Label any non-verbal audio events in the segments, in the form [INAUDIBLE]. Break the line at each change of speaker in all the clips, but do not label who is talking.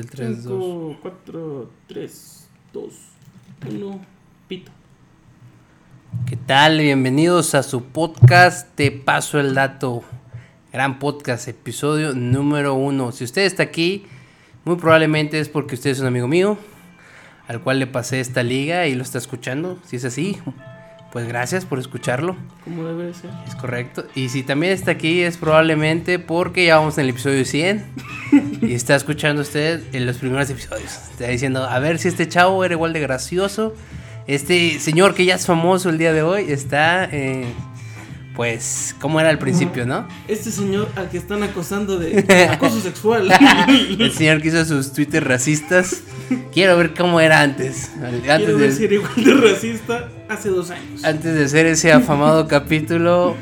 el 3, 2.
5, 4, 3, 2, 1, pito.
¿Qué tal? Bienvenidos a su podcast Te Paso el Dato. Gran podcast, episodio número uno. Si usted está aquí, muy probablemente es porque usted es un amigo mío, al cual le pasé esta liga y lo está escuchando. Si es así, pues gracias por escucharlo.
Como debe de ser.
Es correcto. Y si también está aquí es probablemente porque ya vamos en el episodio 100 [LAUGHS] y está escuchando usted en los primeros episodios. Está diciendo, a ver si este chavo era igual de gracioso. Este señor que ya es famoso el día de hoy está, eh, pues, como era al principio, ¿no?
Este señor al que están acosando de [LAUGHS] acoso sexual.
El señor que hizo sus twitters racistas. Quiero ver cómo era antes.
Quiero
Antes de,
decir igual de racista hace dos años.
antes de hacer ese afamado [LAUGHS] capítulo.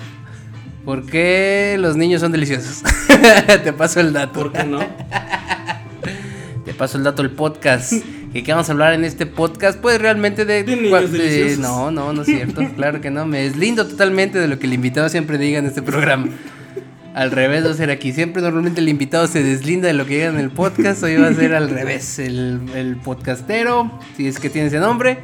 ¿Por qué los niños son deliciosos? [LAUGHS] Te paso el dato.
¿Por qué no?
Te paso el dato del podcast. ¿Y qué vamos a hablar en este podcast? Pues realmente de...
De niños
de- no, no, no es cierto. [LAUGHS] claro que no. Me deslindo totalmente de lo que el invitado siempre diga en este programa. Al revés va a ser aquí. Siempre normalmente el invitado se deslinda de lo que diga en el podcast. Hoy va a ser al revés. El, el podcastero, si es que tiene ese nombre.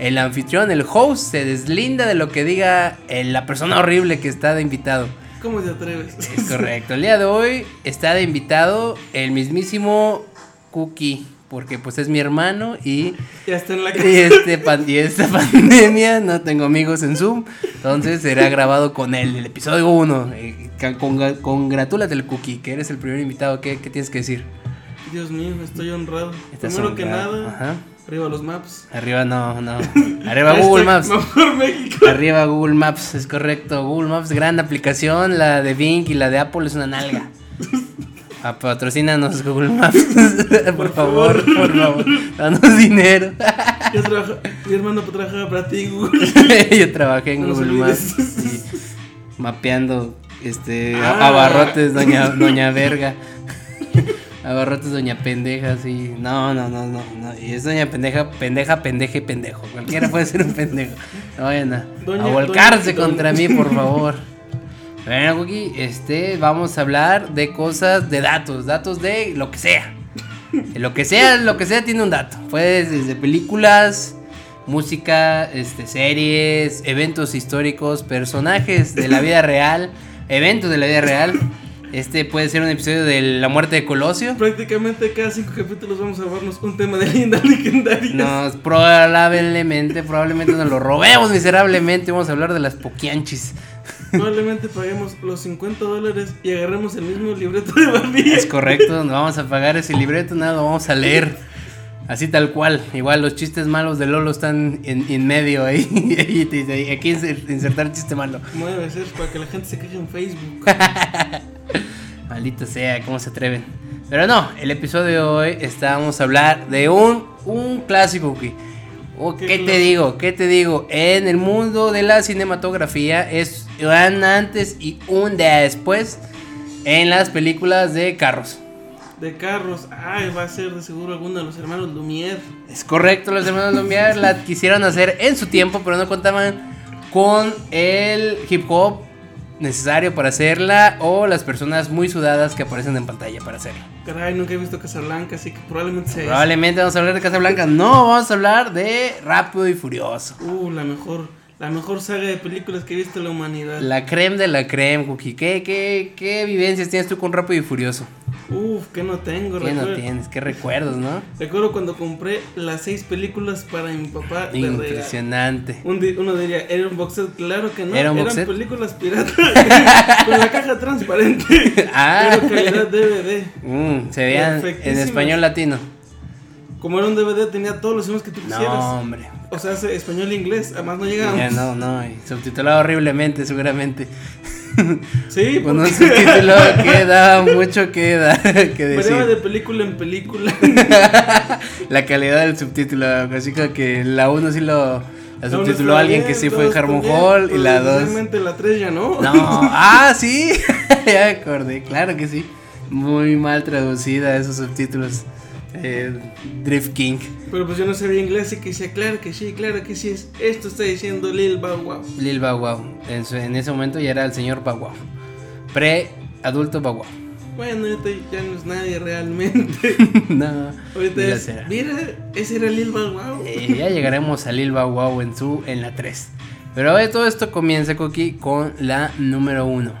El anfitrión, el host, se deslinda de lo que diga eh, la persona horrible que está de invitado.
¿Cómo te atreves?
Es correcto. El día de hoy está de invitado el mismísimo Cookie. Porque pues es mi hermano y,
Ya está en la
y, este pan- y esta [LAUGHS] pandemia no tengo amigos en Zoom. Entonces será grabado con él, el episodio 1. Eh, conga- congratúlate el Cookie, que eres el primer invitado. ¿Qué, qué tienes que decir?
Dios mío, estoy honrado.
Estás
Primero que
honrado.
nada,
Ajá.
arriba los maps.
Arriba no, no. Arriba Google
Hashtag
Maps.
Mejor México.
Arriba Google Maps, es correcto. Google Maps, gran aplicación. La de Bing y la de Apple es una nalga. [LAUGHS] A patrocínanos [LAUGHS] Google Maps. por
Por
favor,
favor.
por favor. Danos dinero. [LAUGHS]
Yo trabajo, mi hermano trabajaba para ti, Google. [LAUGHS]
Yo trabajé en
No
Google. Maps. mapeando este
Ah.
abarrotes doña doña verga. Abarrotes doña pendeja, sí. No, no, no, no, no. Y es doña pendeja, pendeja, pendeje, pendejo. Cualquiera puede ser un pendejo. No vayan a,
Doña-
a volcarse
doña-
contra mí, por favor. Bueno, Cookie, este, vamos a hablar de cosas, de datos, datos de lo que sea. Lo que sea, lo que sea tiene un dato. Puedes desde películas, música, este, series, eventos históricos, personajes de la vida real, eventos de la vida real. Este puede ser un episodio de la muerte de Colosio.
Prácticamente cada cinco capítulos vamos a vernos un tema de leyendas legendarias.
Nos probablemente, probablemente nos lo robemos miserablemente. Vamos a hablar de las poquianchis.
Probablemente paguemos los 50 dólares y agarremos el mismo libreto de Barbie.
Es correcto, no vamos a pagar ese libreto, nada, lo vamos a leer. Así tal cual. Igual los chistes malos de Lolo están en, en medio ahí. [LAUGHS] Y te dice, Aquí inser- insertar chiste malo.
Como debe ser, para que la gente se queje en Facebook. [LAUGHS]
Maldita sea, ¿cómo se atreven? Pero no, el episodio de hoy estábamos a hablar de un, un clásico que... oh,
¿Qué
¿Qué, te digo? ¿Qué te digo? En el mundo de la cinematografía es un antes y un después en las películas de carros.
De carros, ay, va a ser de seguro alguno de los hermanos Lumière.
Es correcto, los hermanos Lumière la quisieron hacer en su tiempo, pero no contaban con el hip hop necesario para hacerla o las personas muy sudadas que aparecen en pantalla para hacerla.
Caray, nunca he visto Casablanca, así que probablemente sea.
Probablemente vamos a hablar de Casablanca, no, vamos a hablar de Rápido y Furioso.
Uh, la mejor, la mejor saga de películas que he visto en la humanidad.
La creme de la creme, Cookie. ¿Qué, qué, qué vivencias tienes tú con Rápido y Furioso?
Uf, que no tengo,
¿Qué no tienes? ¿Qué recuerdos, no?
Recuerdo cuando compré las seis películas para mi papá.
Impresionante.
Un di- uno diría, ¿era un box set? Claro que no,
¿Era un
eran películas piratas [LAUGHS] con la caja transparente. [LAUGHS]
Ah.
Pero calidad DVD.
Mm, se veían en español latino.
Como era un DVD, tenía todos los idiomas que tú quisieras.
No, hombre.
O sea, hace español e inglés, además no llegábamos.
Ya no, no, y subtitulado horriblemente, seguramente. [LAUGHS]
Sí,
Con un subtítulo que da mucho que da [LAUGHS] que
variaba de
decir.
película en película. [LAUGHS]
La calidad del subtítulo, así que la 1 sí lo la subtituló alguien
bien,
que sí fue Harmon Hall y
pero
la 2
Realmente la 3 ya no.
No, ah, sí, ya me acordé, claro que sí. Muy mal traducida esos subtítulos. Eh, Drift King.
Pero pues yo no sabía inglés, así que decía, claro que sí, claro que sí. Es, esto está diciendo Lil Bow Wow.
Lil Bow Wow. En, su- en ese momento ya era el señor Bow Wow. Pre-adulto Bow Wow.
Bueno, ahorita ya no es nadie realmente. [LAUGHS]
no.
Ahorita es. Mira, ese era Lil Bow Wow.
Eh, ya llegaremos a Lil Bow Wow en su en la 3. Pero hoy todo esto comienza, Coqui, con la número 1.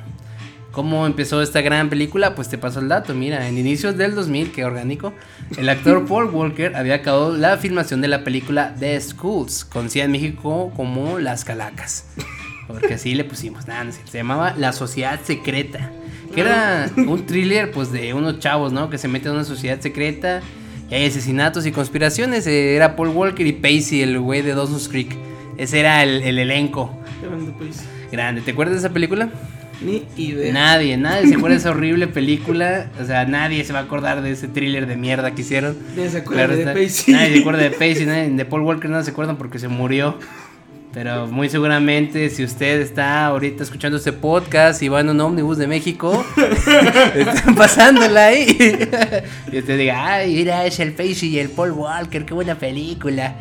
¿Cómo empezó esta gran película? Pues te paso el dato. Mira, en inicios del 2000, que orgánico, el actor [LAUGHS] Paul Walker había acabado la filmación de la película The Schools, conocida en México como Las Calacas. Porque así le pusimos, nada, no cierto. se llamaba La Sociedad Secreta. Que era un thriller, pues, de unos chavos, ¿no? Que se meten a una sociedad secreta y hay asesinatos y conspiraciones. Era Paul Walker y Pacey, el güey de Dawson's Creek. Ese era el, el elenco
Grande,
grande. ¿Te acuerdas de esa película?
Ni idea.
Nadie, nadie se acuerda de esa [LAUGHS] horrible película. O sea, nadie se va a acordar de ese thriller de mierda que hicieron.
Nadie se acuerda de
está.
Pacey.
Nadie se acuerda de Pacey, nadie- de Paul Walker no se acuerdan porque se murió. Pero muy seguramente si usted está ahorita escuchando este podcast y va en un ómnibus de México, [LAUGHS] están pasándola ahí. y usted diga, ay, mira, es el Pacey y el Paul Walker, qué buena película.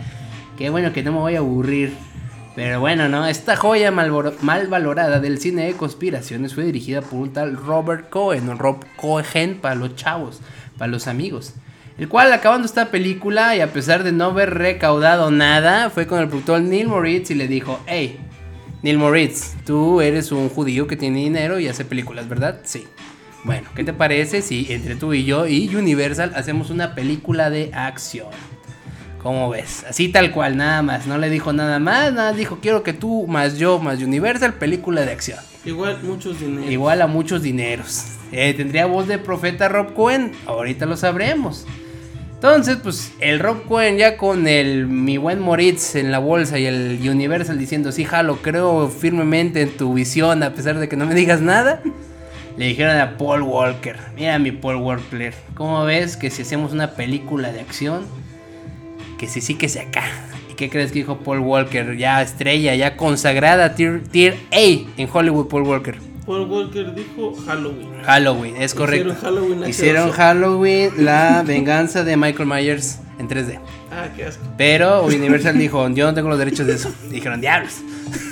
Qué bueno que no me voy a aburrir. Pero bueno, ¿no? Esta joya mal, valorada del cine de conspiraciones fue dirigida por un tal Robert Cohen, o Rob Cohen para los chavos, para los amigos. El cual, acabando esta película y a pesar de no haber recaudado nada, fue con el productor Neil Moritz y le dijo: Hey, Neil Moritz, tú eres un judío que tiene dinero y hace películas, ¿verdad? Sí. Bueno, ¿qué te parece si entre tú y yo y Universal hacemos una película de acción? ¿Cómo ves? Así tal cual, nada más. No le dijo nada más, nada dijo, quiero que tú más yo más Universal, película de acción.
Igual muchos dineros.
Igual a muchos dineros. Eh, ¿Tendría voz de profeta Rob Cohen? Ahorita lo sabremos. Entonces, pues el Rob Cohen ya con el mi buen Moritz en la bolsa y el Universal diciendo, sí, jalo, creo firmemente en tu visión a pesar de que no me digas nada. Le dijeron a Paul Walker, mira mi Paul Walker, ¿cómo ves que si hacemos una película de acción, que si sí que se acá? ¿Y qué crees que dijo Paul Walker? Ya estrella, ya consagrada, tier, tier A en Hollywood, Paul Walker.
Paul Walker dijo Halloween.
Halloween, es correcto.
Hicieron Halloween
Hicieron. Halloween, la [LAUGHS] venganza de Michael Myers en 3D.
Ah, qué asco.
Pero Universal dijo, yo no tengo los derechos de eso. [LAUGHS] Dijeron, diablos.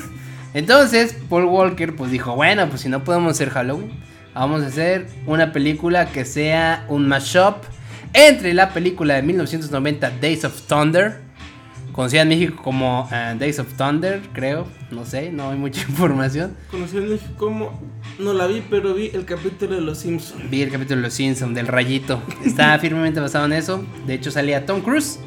[LAUGHS] Entonces, Paul Walker pues dijo, bueno, pues si no podemos hacer Halloween, vamos a hacer una película que sea un mashup entre la película de 1990 Days of Thunder, conocida en México como eh, Days of Thunder, creo, no sé, no hay mucha [LAUGHS] información.
Conocí en México como. No la vi, pero vi el capítulo de Los Simpsons.
Vi el capítulo de Los Simpsons, del rayito. Está [LAUGHS] firmemente basado en eso. De hecho, salía Tom Cruise.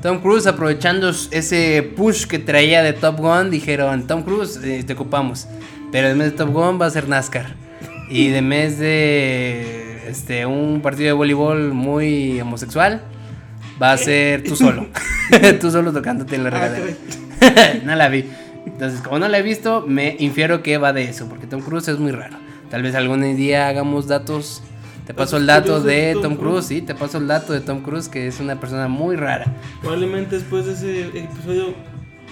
Tom Cruise, aprovechando ese push que traía de Top Gun, dijeron: Tom Cruise, eh, te ocupamos. Pero en vez de Top Gun va a ser NASCAR. Y de mes de este, un partido de voleibol muy homosexual, va a ser tú solo. [LAUGHS] tú solo tocándote en la
Ah,
regadera. [LAUGHS] no la vi. Entonces, como no la he visto, me infiero que va de eso, porque Tom Cruise es muy raro. Tal vez algún día hagamos datos. Te paso el dato de
de Tom
Tom Cruise,
Cruise.
sí, te paso el dato de Tom Cruise, que es una persona muy rara.
Probablemente después de ese episodio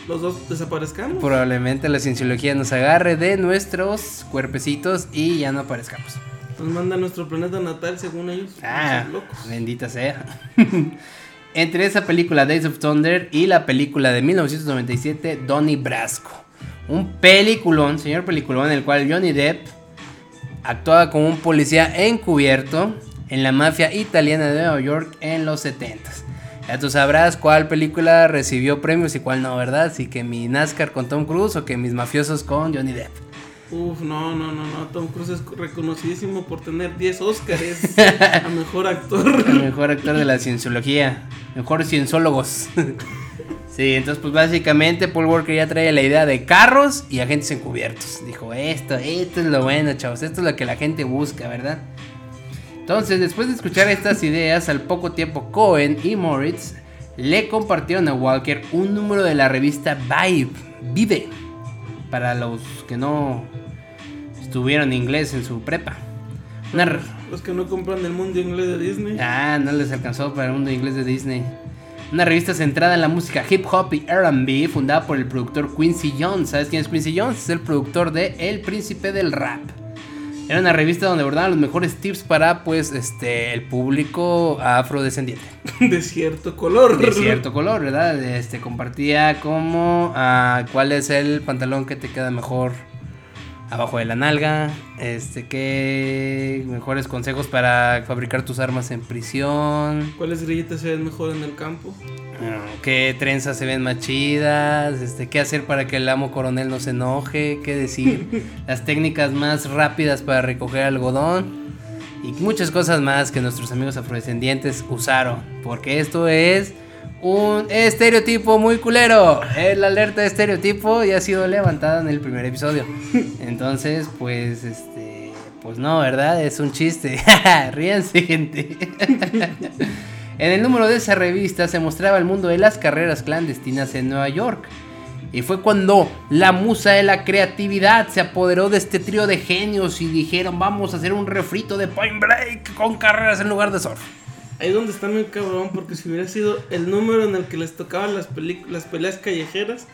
los dos desaparezcamos.
Probablemente la cienciología nos agarre de nuestros cuerpecitos y ya no aparezcamos.
Nos manda a nuestro planeta natal según ellos.
Ah,
locos.
bendita sea. [LAUGHS] Entre esa película Days of Thunder y la película de 1997 Donnie Brasco. Un peliculón, señor peliculón, en el cual Johnny Depp actuaba como un policía encubierto en la mafia italiana de Nueva York en los 70s. Ya tú sabrás cuál película recibió premios y cuál no, ¿verdad? Si que mi NASCAR con Tom Cruise o que mis mafiosos con Johnny Depp.
Uf, no, no, no, no. Tom Cruise es reconocidísimo por tener 10 Oscars [LAUGHS] a mejor actor.
El mejor actor de la cienciología. Mejor cienciólogos. [LAUGHS] Sí, entonces pues básicamente Paul Walker ya trae la idea de carros y agentes encubiertos. Dijo, esto, esto es lo bueno, chavos, esto es lo que la gente busca, ¿verdad? Entonces, después de escuchar estas ideas, al poco tiempo Cohen y Moritz le compartieron a Walker un número de la revista Vibe, Vive, para los que no estuvieron inglés en su prepa. Una
Los que no compran el mundo inglés de Disney.
Ah, no les alcanzó para el mundo inglés de Disney. Una revista centrada en la música hip hop y RB, fundada por el productor Quincy Jones. ¿Sabes quién es Quincy Jones? Es el productor de El Príncipe del Rap. Era una revista donde abordaban los mejores tips para, pues, este, el público afrodescendiente. [LAUGHS]
De cierto color.
De cierto color, ¿verdad? Este, compartía como, ah, cuál es el pantalón que te queda mejor. Abajo de la nalga, este, qué mejores consejos para fabricar tus armas en prisión,
¿Cuáles grillitas se ven mejor en el campo?
Ah, qué trenzas se ven más chidas, este, qué hacer para que el amo coronel no se enoje, qué decir, [LAUGHS] las técnicas más rápidas para recoger algodón y muchas cosas más que nuestros amigos afrodescendientes usaron, porque esto es un estereotipo muy culero. El alerta de estereotipo ya ha sido levantada en el primer episodio. [LAUGHS] Entonces, pues, este, pues no, ¿verdad? Es un chiste. [LAUGHS] Ríanse, gente. [LAUGHS] en el número de esa revista se mostraba el mundo de las carreras clandestinas en Nueva York. Y fue cuando la musa de la creatividad se apoderó de este trío de genios y dijeron vamos a hacer un refrito de Point Break con carreras en lugar de surf.
Ahí donde está muy cabrón, porque si hubiera sido el número en el que les tocaban las, las peleas callejeras,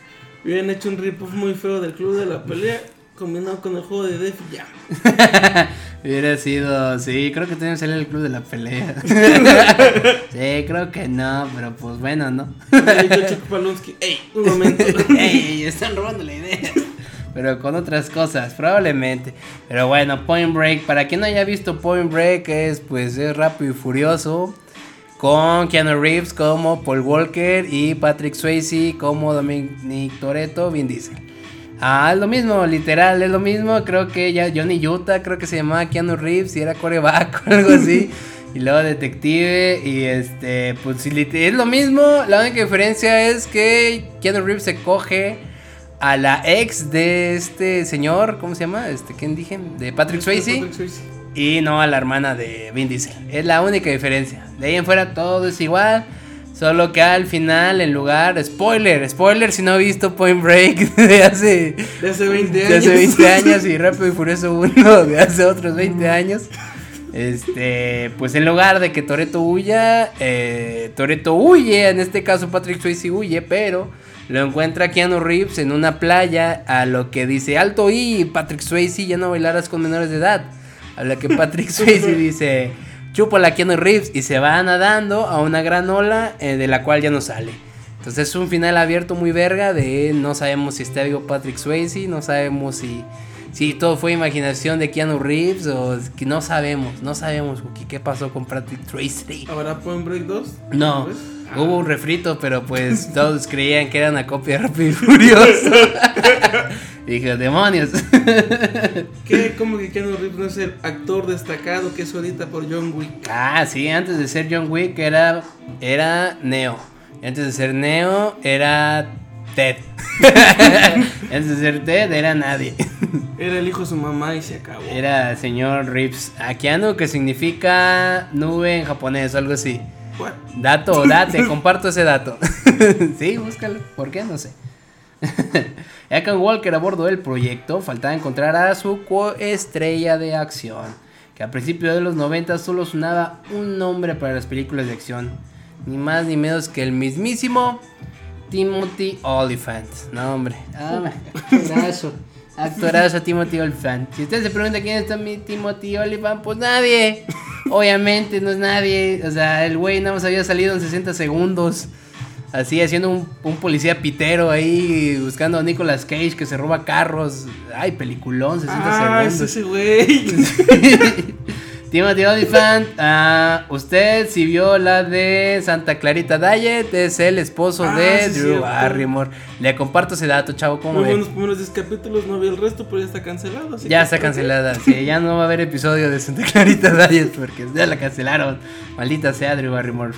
hubieran hecho un rip-off muy feo del club de la pelea, combinado con el juego de Def Jam. [LAUGHS]
Hubiera sido, sí, creo que tenemos que salir el club de la pelea. [LAUGHS] sí, creo que no, pero pues bueno, ¿no?
Chuck Palonsky, ey, un momento. [LAUGHS]
ey, están robando la idea. Pero con otras cosas, probablemente. Pero bueno, Point Break, para quien no haya visto Point Break, es pues es rápido y furioso. Con Keanu Reeves como Paul Walker y Patrick Swayze como Dominic Toretto, Vin Diesel. Ah, es lo mismo, literal, es lo mismo. Creo que ya Johnny Utah, creo que se llamaba Keanu Reeves y era coreback o algo así. [LAUGHS] Y luego detective y este, pues es lo mismo. La única diferencia es que Keanu Reeves se coge a la ex de este señor, ¿cómo se llama? Este, ¿quién dije? De Patrick Swayze.
Patrick Swayze.
Y no a la hermana de Vin Diesel. Es la única diferencia. De ahí en fuera todo es igual. Solo que al final, en lugar. Spoiler, spoiler si no ha visto Point Break [LAUGHS] de hace.
De hace 20 años.
De hace 20 años y [LAUGHS] Rápido y Furioso 1 de hace otros 20 años. Este, pues en lugar de que Toreto huya, eh, Toreto huye, en este caso Patrick Swayze huye, pero lo encuentra Keanu Reeves en una playa, a lo que dice, alto y Patrick Swayze, ya no bailarás con menores de edad. A lo que Patrick [LAUGHS] Swayze dice, chúpala Keanu Reeves, y se va nadando a una gran ola eh, de la cual ya no sale. Entonces es un final abierto muy verga de no sabemos si está vivo Patrick Swayze, no sabemos si, si todo fue imaginación de Keanu Reeves o que no sabemos, no sabemos qué pasó con Patrick Swayze.
¿Habrá Point Break 2?
No,
¿Ves?
hubo un refrito, pero pues [LAUGHS] todos creían que era una copia de Rápido y Furioso. [LAUGHS] Dije, demonios. [LAUGHS]
¿Qué? ¿Cómo que Keanu Reeves no es el actor destacado que es ahorita por John Wick?
ah, sí, antes de ser John Wick era, era Neo. Antes de ser Neo era Ted. antes de ser Ted era nadie.
Era el hijo de su mamá y se acabó.
Era señor Reeves. Akiano, que significa nube en japonés o algo así.
What?
Dato, [LAUGHS] date, comparto ese dato. [LAUGHS] sí, búscalo. ¿Por qué? No sé. [LAUGHS] Ethan Walker a bordo del proyecto faltaba encontrar a su coestrella de acción, que a principios de los 90 solo sonaba un nombre para las películas de acción, ni más ni menos que el mismísimo Timothy Olyphant. No, hombre. Ah. Actorazo Timothy Olyphant. Si usted se pregunta quién es mi Timothy Olyphant, pues nadie. Obviamente no es nadie. O sea, el güey nada más había salido en 60 segundos. Así, haciendo un, un policía pitero ahí, buscando a Nicolas Cage que se roba carros. Ay, peliculón, 60
Ah, es
segundos.
ese güey. [LAUGHS] [LAUGHS]
Timothy Olyphant, ah, usted si vio la de Santa Clarita Diet, es el esposo
Ah,
de
sí,
Drew. Barrymore. Le comparto ese dato, chavo, ¿cómo
Muy buenos primeros 10 capítulos, no vi el resto, pero ya está cancelado.
Ya está cancelada, sí, ya no va a haber episodio de Santa Clarita Diet porque ya la cancelaron. Maldita sea Drew Barrymore.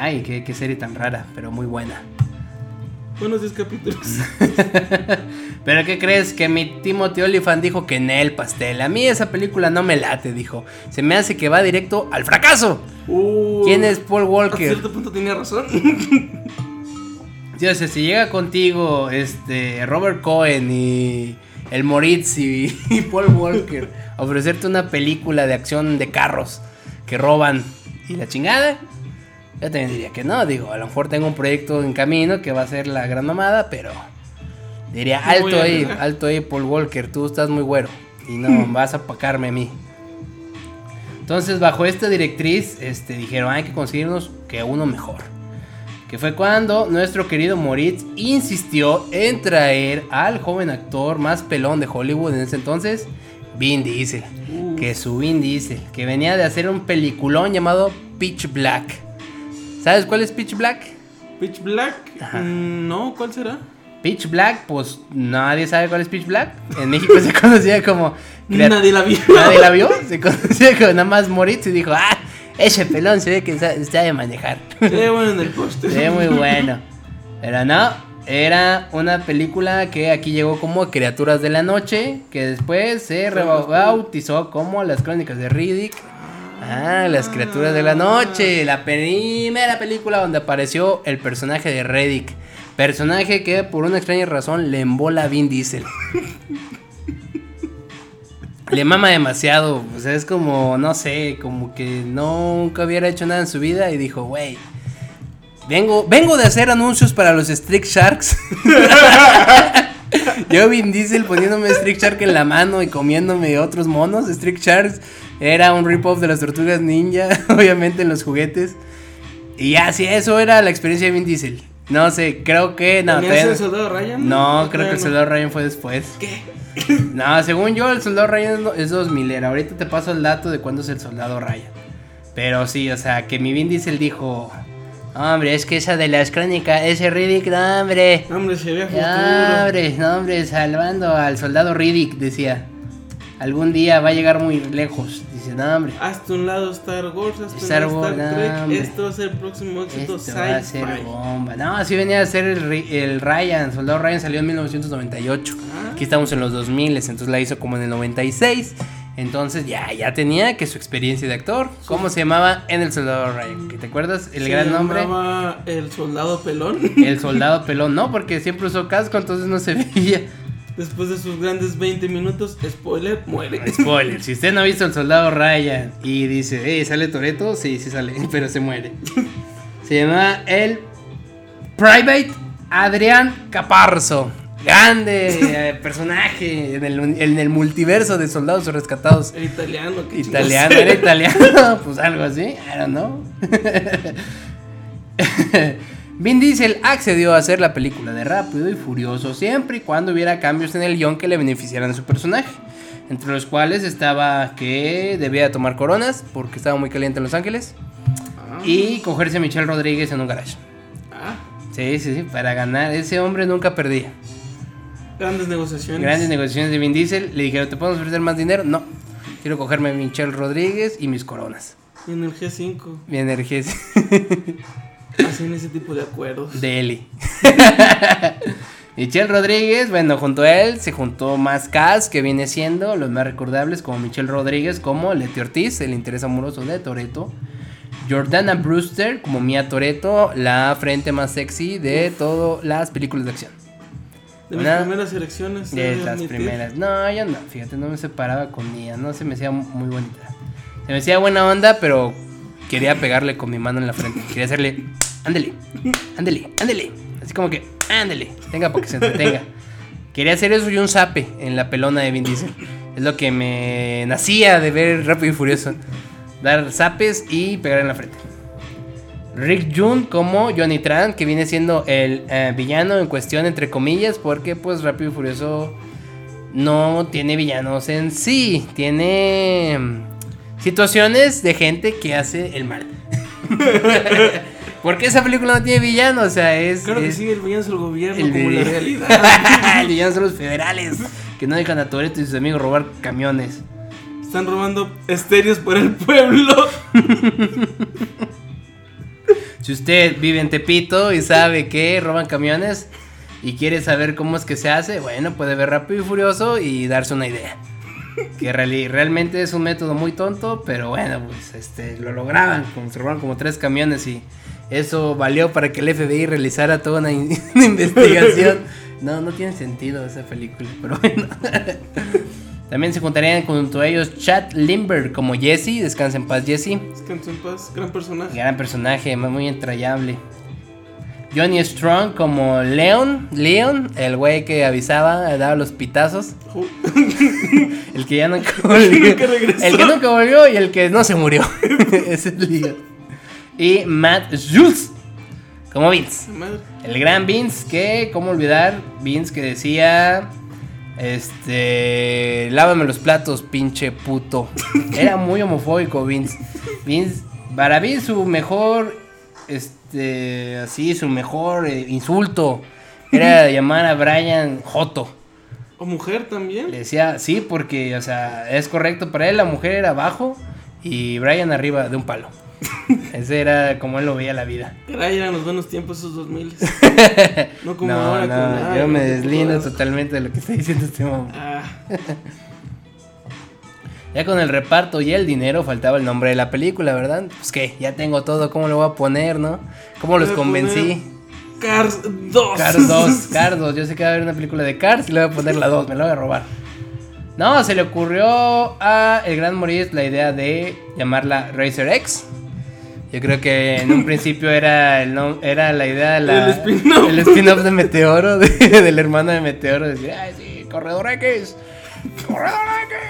Ay, qué, qué serie tan rara, pero muy buena.
Buenos 10 capítulos. [LAUGHS]
¿Pero qué crees? Que mi Timothy Olyphant dijo que en el pastel. A mí esa película no me late, dijo. Se me hace que va directo al fracaso.
Uh,
¿Quién es Paul
A
Walker?
cierto punto tenía razón.
Sí, o sea, si llega contigo este Robert Cohen y el Moritz y, [LAUGHS] y Paul Walker a ofrecerte una película de acción de carros que roban y la chingada, yo también diría que no. Digo, a lo mejor tengo un proyecto en camino que va a ser la gran mamada, pero diría alto ahí,
arriesgar".
alto ahí, Paul Walker, tú estás muy güero y no [LAUGHS] vas a apacarme a mí. Entonces, bajo esta directriz, este, dijeron, hay que conseguirnos que uno mejor. que fue cuando nuestro querido Moritz insistió en traer al joven actor más pelón de Hollywood en ese entonces, Vin Diesel.
Uh.
Que su Vin Diesel, que venía de hacer un peliculón llamado Pitch Black. ¿Sabes cuál es Pitch Black?
Pitch Black.
Ajá.
mm, No, ¿cuál será?
Pitch Black, pues nadie sabe cuál es Pitch Black. En México [LAUGHS] se conocía como...
Nadie la vio.
Nadie la vio. Se conocía como nada más Moritz y dijo, ah, ese pelón se ve que sa- sabe manejar.
Eh, bueno, en el póster.
Se ve muy bueno. Pero no, era una película que aquí llegó como Criaturas de la Noche, que después se rebautizó como Las Crónicas de Riddick. Ah, Las Criaturas de la Noche, la primera película donde apareció el personaje de Riddick. Personaje que por una extraña razón le embola a Vin Diesel. Le mama demasiado, o sea, es como, no sé, como que nunca hubiera hecho nada en su vida y dijo, güey, vengo, vengo de hacer anuncios para los Street Sharks. [LAUGHS] Yo Vin Diesel poniéndome Street Shark en la mano y comiéndome otros monos. Street Sharks era un rip-off de las tortugas ninja, [LAUGHS] obviamente en los juguetes. Y ya, sí, eso era la experiencia de Vin Diesel. No sé, creo que... No,
¿Tenías el soldado Ryan?
no, creo que el soldado Ryan fue después.
¿Qué? [LAUGHS]
No, según yo, el soldado Ryan es 2000 era. Ahorita te paso el dato de cuándo es el soldado Ryan. Pero sí, o sea, que mi Vin Diesel dijo: Hombre, es que esa de las crónicas, ese Riddick, no, hombre.
Hombre, se ve futuro.
hombre, no, hombre, salvando al soldado Riddick, decía. Algún día va a llegar muy lejos. Dice, no, hombre.
Hazte un lado Star Wars, hazte
Star
un lado Star Trek. Esto va a ser el próximo éxito
Esto va a ser bomba. No, así venía a ser el, Ryan. Soldado Ryan salió en 1998.
Ah.
Aquí estamos en los 2000, entonces la hizo como en el 96. Entonces ya, ya tenía que su experiencia de actor. ¿Cómo se llamaba en el Soldado Ryan? ¿Que ¿Te acuerdas? El
Se
gran nombre.
llamaba El soldado pelón.
El Soldado Pelón. No, porque siempre usó casco, entonces no se [LAUGHS] veía.
Después de sus grandes 20 minutos, spoiler, muere. [LAUGHS]
Spoiler, si usted no ha visto el Soldado Ryan y dice, eh, ¿sale Toreto? Sí, sí sale, [LAUGHS] pero se muere. Se llama el Private Adrián Caparzo. Grande eh, personaje en el, en el multiverso de soldados rescatados.
El italiano, qué
Italiano, era italiano, [LAUGHS] pues algo así, I don't know. Vin Diesel accedió a hacer la película de Rápido y Furioso siempre y cuando hubiera cambios en el guion que le beneficiaran a su personaje. Entre los cuales estaba que debía tomar coronas porque estaba muy caliente en Los Ángeles
Ah,
y cogerse a Michelle Rodríguez en un garage.
ah,
Sí, sí, sí, para ganar. Ese hombre nunca perdía.
grandes negociaciones.
Grandes negociaciones de Vin Diesel. Le dijeron, ¿te podemos ofrecer más dinero? No. Quiero cogerme a Michelle Rodríguez y mis coronas.
Y en el G5
Mi energía es
hacen ese tipo de acuerdos.
de Eli. [LAUGHS] Michelle Rodríguez, bueno, junto a él se juntó más cast que viene siendo los más recordables como Michelle Rodríguez, como Leti Ortiz, el interés amoroso de Toreto. Jordana Brewster como Mia Toreto, la frente más sexy de todas las películas de acción.
De mis
Una-
primeras elecciones.
De las
admitir.
primeras. No, yo no, fíjate, no me separaba con Mia, no se me hacía muy bonita. Se me hacía buena onda, pero quería pegarle con mi mano en la frente. Quería hacerle, ándele, ándele, ándele. Así como que, ándele, tenga para que se entretenga. [LAUGHS] Quería hacer eso y un zape en la pelona de Vin Diesel. Es lo que me nacía de ver Rápido y Furioso. Dar zapes y pegar en la frente. Rick June como Johnny Tran, que viene siendo el eh, villano en cuestión, entre comillas, porque pues Rápido y Furioso no tiene villanos en sí, tiene mm, situaciones de gente que hace el mal. [LAUGHS] porque esa película no tiene villano, o sea, es...
Claro que
es-
sí, el villano es el gobierno,
el
como la realidad. [LAUGHS]
el villano son los federales, que no dejan a Toreto y sus amigos robar camiones.
Están robando estéreos por el pueblo. [LAUGHS]
Si usted vive en Tepito y sabe que roban camiones y quiere saber cómo es que se hace, bueno, puede ver Rápido y Furioso y darse una idea. Que realmente es un método muy tonto, pero bueno, pues este, lo lograban, se robaron como tres camiones y eso valió para que el FBI realizara toda una, in- [LAUGHS] una investigación. [LAUGHS] No, no tiene sentido esa película, pero bueno. [LAUGHS] También se juntarían junto a ellos Chad Limber como Jesse, descansa en paz Jesse.
Descanso en paz, gran personaje.
Gran personaje, muy entrañable. Johnny Strong como Leon, Leon, el güey que avisaba, daba los pitazos, el que ya nunca volvió,
Nunca
el que nunca volvió y el que no se murió. Ese es Leon. Y Matt Schultz Como Vince.
Madre.
El gran Vince, que, ¿cómo olvidar? Vince que decía, este, lávame los platos, pinche puto. [LAUGHS] Era muy homofóbico Vince. Vince, para Vince su mejor, este, así, su mejor eh, insulto era [LAUGHS] llamar a Brian Joto.
O mujer también.
Le decía, sí, porque, o sea, es correcto para él, la mujer era abajo y Brian arriba de un palo. [LAUGHS] Ese era como él lo veía la vida.
Caray, eran los buenos tiempos esos 2000. [LAUGHS] No como
no,
ahora
no,
con, ay,
yo me deslindo totalmente de lo que está diciendo este mamá.
Ah,
Ya con el reparto y el dinero faltaba el nombre de la película, ¿verdad? Pues que ya tengo todo, ¿cómo lo voy a poner, no? ¿Cómo los convencí?
Cars 2.
Cars 2, [LAUGHS] Cars 2. Yo sé que va a haber una película de Cars y le voy a poner la 2, me la voy a robar. No, se le ocurrió a el gran Maurice la idea de llamarla Racer X. Yo creo que en un principio era el era la idea de la
El spin-off.
de Meteoro, de- del hermano de Meteoro, decir, ay sí, Corredor X, Corredor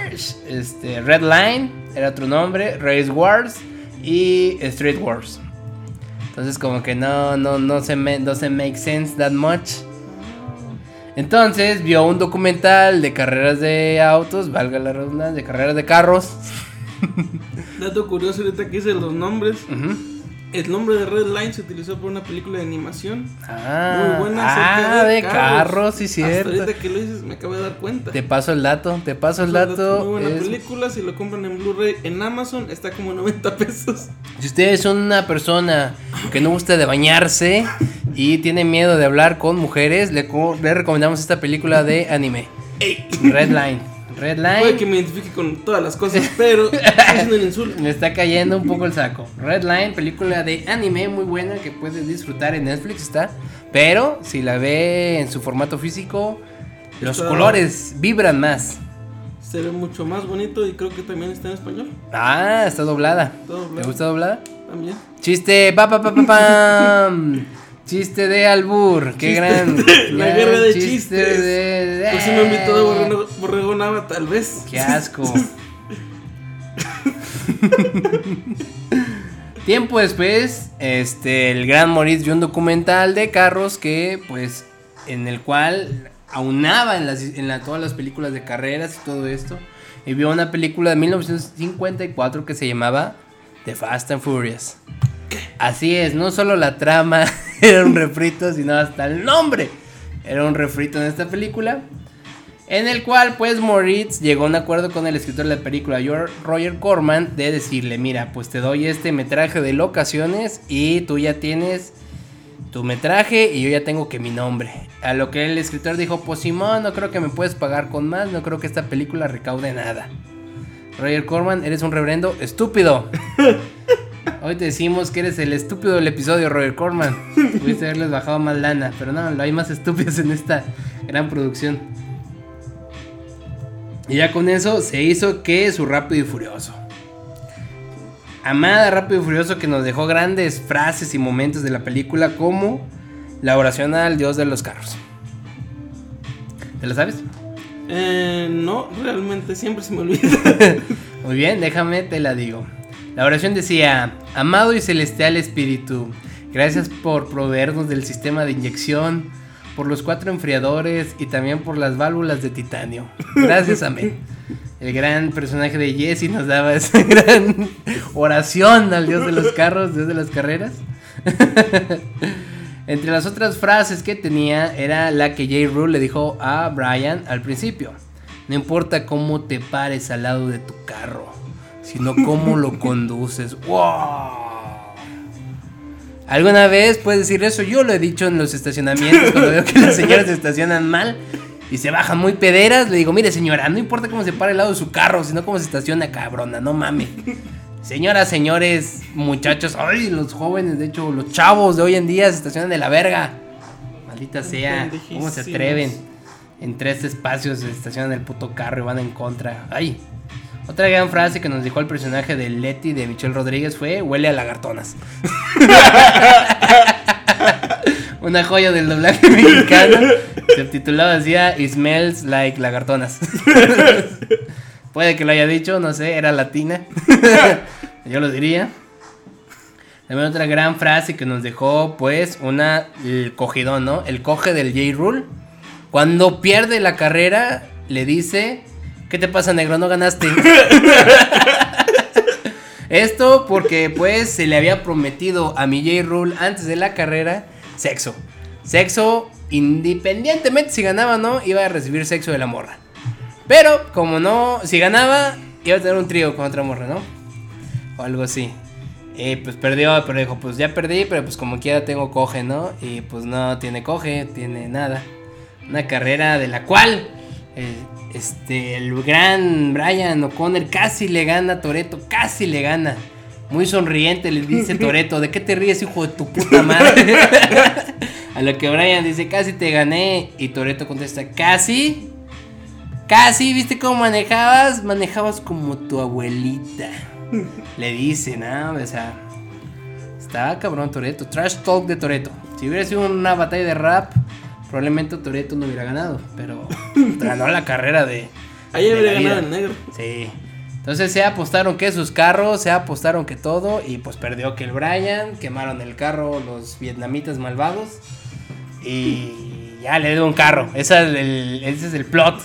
X. Este, Red Line era otro nombre, Race Wars y Street Wars. Entonces como que no, no, no se me, no se make sense that much. Entonces vio un documental de carreras de autos, valga la redundancia, de carreras de carros. [LAUGHS]
Dato curioso ahorita que hice los nombres.
Ujú.
El nombre de Red Line se utilizó por una película de animación.
Ah,
muy buena
ah,
acerca
de carros, sí
Hasta
cierto.
ahorita que lo dices me acabo de dar cuenta.
Te paso el dato, te paso el
Muy
dato.
buena
es-
película, si lo compran en Blu-ray en Amazon está como 90 pesos.
Si ustedes son una persona que no gusta de bañarse y tiene miedo de hablar con mujeres, le, co- le recomendamos esta película de anime. Red Line. Red
Puede que me identifique con todas las cosas, pero [LAUGHS] es un insulto.
Me está cayendo un poco el saco. Red Line, película de anime muy buena que puedes disfrutar en Netflix, está. Pero si la ve en su formato físico, los
Está-
colores vibran más.
Se ve mucho más bonito y creo que también está en español.
Ah, está doblada.
Está doblada.
¿Te gusta doblada?
También.
Chiste, pa pa pa pa pam. [LAUGHS] Chiste de albur, qué gran.
de- la guerra de
chiste
chistes.
de-
Pues me invitó de Borrego, Borrego Nava, tal vez.
Qué asco. [LAUGHS] Tiempo después, este, el gran Moritz vio un documental de carros que, pues, en el cual aunaba en, las, en la- todas las películas de carreras y todo esto. Y vio una película de 1954 que se llamaba The Fast and Furious. Así es, no solo la trama [LAUGHS] era un refrito, sino hasta el nombre era un refrito en esta película. En el cual, pues, Moritz llegó a un acuerdo con el escritor de la película, Roger Corman, de decirle, mira, pues te doy este metraje de locaciones y tú ya tienes tu metraje y yo ya tengo que mi nombre. A lo que el escritor dijo, pues Simón, no creo que me puedes pagar con más, no creo que esta película recaude nada. Roger Corman, eres un reverendo estúpido. [LAUGHS] Hoy te decimos que eres el estúpido del episodio, Roger Corman. Pudiste haberles bajado más lana, pero no, hay más estúpidos en esta gran producción. Y ya con eso se hizo que su Rápido y Furioso. Amada Rápido y Furioso que nos dejó grandes frases y momentos de la película como la oración al dios de los carros. ¿Te lo sabes?
Eh, no, realmente siempre se me olvida. [LAUGHS]
Muy bien, déjame te la digo. La oración decía, amado y celestial espíritu, gracias por proveernos del sistema de inyección, por los cuatro enfriadores y también por las válvulas de titanio. Gracias, amén. El gran personaje de Jesse nos daba esa [LAUGHS] gran oración al dios de los carros, dios de las carreras. [LAUGHS] Entre las otras frases que tenía era la que J. Rule le dijo a Brian al principio. No importa cómo te pares al lado de tu carro, sino cómo lo [LAUGHS] conduces. ¡Wow! ¿Alguna vez puedes decir eso? Yo lo he dicho en los estacionamientos cuando veo que las señoras se estacionan mal y se bajan muy pederas. Le digo, mire señora, no importa cómo se para al lado de su carro, sino cómo se estaciona, cabrona, no mames. Señoras, señores, muchachos, ay, los jóvenes, de hecho, los chavos de hoy en día se estacionan de la verga. Maldita sea, ¿cómo se atreven? En tres espacios se estacionan el puto carro y van en contra. Ay. Otra gran frase que nos dijo el personaje de Letty de Michelle Rodríguez fue huele a lagartonas. [LAUGHS] Una joya del doblaje [LAUGHS] mexicano. Subtitulado decía It smells like lagartonas. [LAUGHS] Puede que lo haya dicho, no sé, era latina. Yo lo diría. También otra gran frase que nos dejó, pues, una, el cogidón, ¿no? El coge del J. Rule. Cuando pierde la carrera, le dice, ¿qué te pasa, negro? No ganaste. [LAUGHS] Esto porque, pues, se le había prometido a mi J. Rule antes de la carrera sexo. Sexo, independientemente si ganaba o no, iba a recibir sexo de la morra. Pero, como no, si ganaba, iba a tener un trío con otra morra, ¿no? O algo así. Y pues perdió, pero dijo, pues ya perdí, pero pues como quiera tengo coge, ¿no? Y pues no tiene coge, tiene nada. Una carrera de la cual eh, este, el gran Brian O'Connor casi le gana a Toreto, casi le gana. Muy sonriente le dice [LAUGHS] Toreto, ¿de qué te ríes, hijo de tu puta madre? [LAUGHS] a lo que Brian dice, casi te gané. Y Toreto contesta, casi. Casi, ¿viste cómo manejabas? Manejabas como tu abuelita. [LAUGHS] Le dice, ¿no? O sea, estaba cabrón Toreto. Trash talk de Toreto. Si hubiera sido una batalla de rap, probablemente Toreto no hubiera ganado. Pero [LAUGHS] ganó la carrera de.
Ahí
la
ganado el negro.
Sí. Entonces se apostaron que sus carros, se apostaron que todo. Y pues perdió que el Brian. Quemaron el carro los vietnamitas malvados. Y ya le dio un carro. Ese es el, ese es el plot.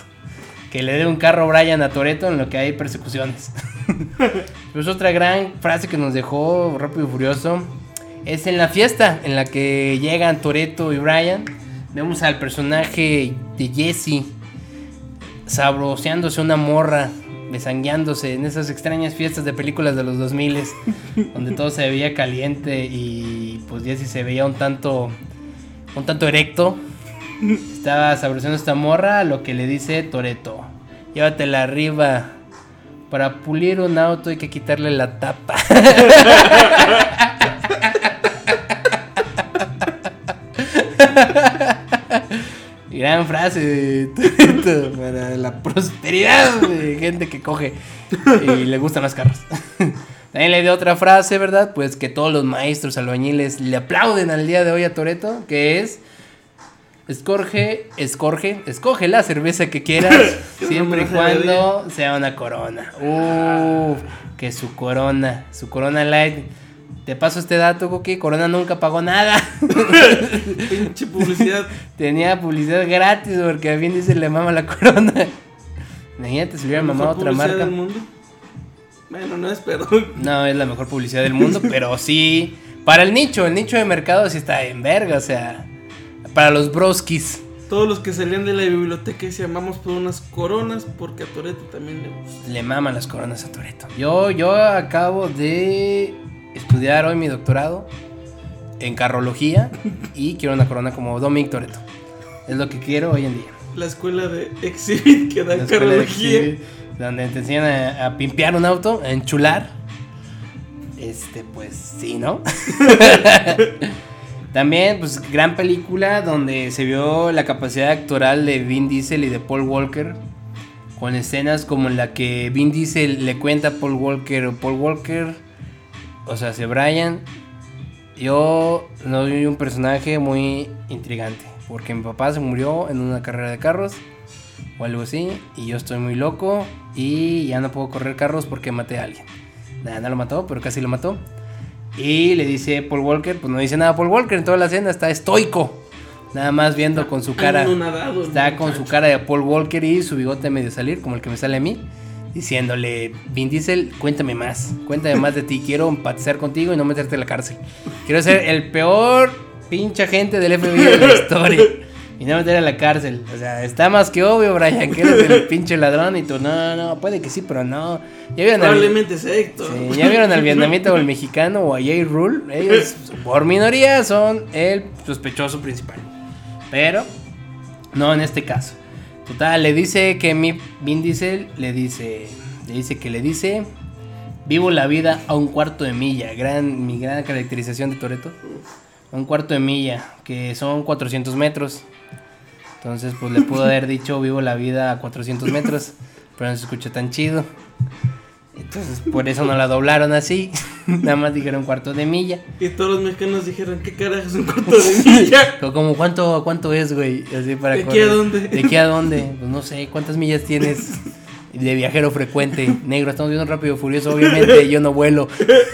Que le dé un carro Brian a Toreto en lo que hay persecuciones. [LAUGHS] pues otra gran frase que nos dejó Rápido y Furioso es en la fiesta en la que llegan Toreto y Brian. Vemos al personaje de Jesse sabroseándose una morra, besangueándose en esas extrañas fiestas de películas de los 2000 [LAUGHS] donde todo se veía caliente y pues Jesse se veía un tanto un tanto erecto. Estaba sabroseando esta morra, a lo que le dice Toreto. Llévatela arriba. Para pulir un auto hay que quitarle la tapa. [LAUGHS] Gran frase [LAUGHS] para la prosperidad de gente que coge y le gustan los carros. [LAUGHS] También le dio otra frase, ¿verdad? Pues que todos los maestros albañiles le aplauden al día de hoy a Toreto, que es escoge, escoge, escoge la cerveza que quieras, [LAUGHS] siempre y cuando sea una corona. Uf, que su corona, su corona light. Te paso este dato, Coqui, Corona nunca pagó nada. [LAUGHS]
Pinche publicidad.
Tenía publicidad gratis porque a bien dice le mama la corona. Imagínate si hubiera
La
mamado otra
publicidad
marca.
del mundo. Bueno, no es, pero.
No es la mejor publicidad del mundo, pero sí. Para el nicho, el nicho de mercado sí está en verga, o sea. Para los broskis.
Todos los que salían de la biblioteca y se llamamos por unas coronas porque a Toreto también le gusta.
Le maman las coronas a Toreto. Yo, yo acabo de estudiar hoy mi doctorado en carrología [LAUGHS] y quiero una corona como Dominic Toreto. Es lo que quiero hoy en día.
La escuela de Exhibit que da
La exhibit, donde te enseñan a, a pimpear un auto, a enchular. Este, pues sí, ¿no? [LAUGHS] También, pues, gran película donde se vio la capacidad actoral de Vin Diesel y de Paul Walker. Con escenas como en la que Vin Diesel le cuenta a Paul Walker, Paul Walker, o sea, se Brian, yo no soy un personaje muy intrigante. Porque mi papá se murió en una carrera de carros o algo así. Y yo estoy muy loco y ya no puedo correr carros porque maté a alguien. Nada, no lo mató, pero casi lo mató. Y le dice Paul Walker, pues no dice nada Paul Walker en toda la escena, está estoico. Nada más viendo con su cara. Está con su cara de Paul Walker y su bigote medio salir, como el que me sale a mí. Diciéndole, Vin Diesel, cuéntame más. Cuéntame más de ti. Quiero empatizar contigo y no meterte en la cárcel. Quiero ser el peor pinche agente del FBI de la historia. Y no meter a la cárcel. O sea, está más que obvio, Brian, que eres el pinche ladrón. Y tú, no, no, puede que sí, pero no. Ya vieron al,
Probablemente sea Héctor.
sí, ya vieron al vietnamita o al mexicano o a Jay Rule. Ellos, por minoría, son el sospechoso principal. Pero, no en este caso. Total, le dice que mi Vin Diesel le dice, le dice que le dice, vivo la vida a un cuarto de milla. Gran, mi gran caracterización de Toreto. Un cuarto de milla, que son 400 metros. Entonces, pues le pudo haber dicho, vivo la vida a 400 metros, pero no se escucha tan chido. Entonces, por eso no la doblaron así. [LAUGHS] Nada más dijeron cuarto de milla.
Y todos los mexicanos dijeron, ¿qué carajo es un corto de milla? [LAUGHS]
Co- Como cuánto, cuánto es, güey, así para
¿De aquí a dónde?
¿De aquí a dónde? Pues no sé, ¿cuántas millas tienes? de viajero frecuente. Negro, estamos viendo rápido furioso. Obviamente, yo no vuelo.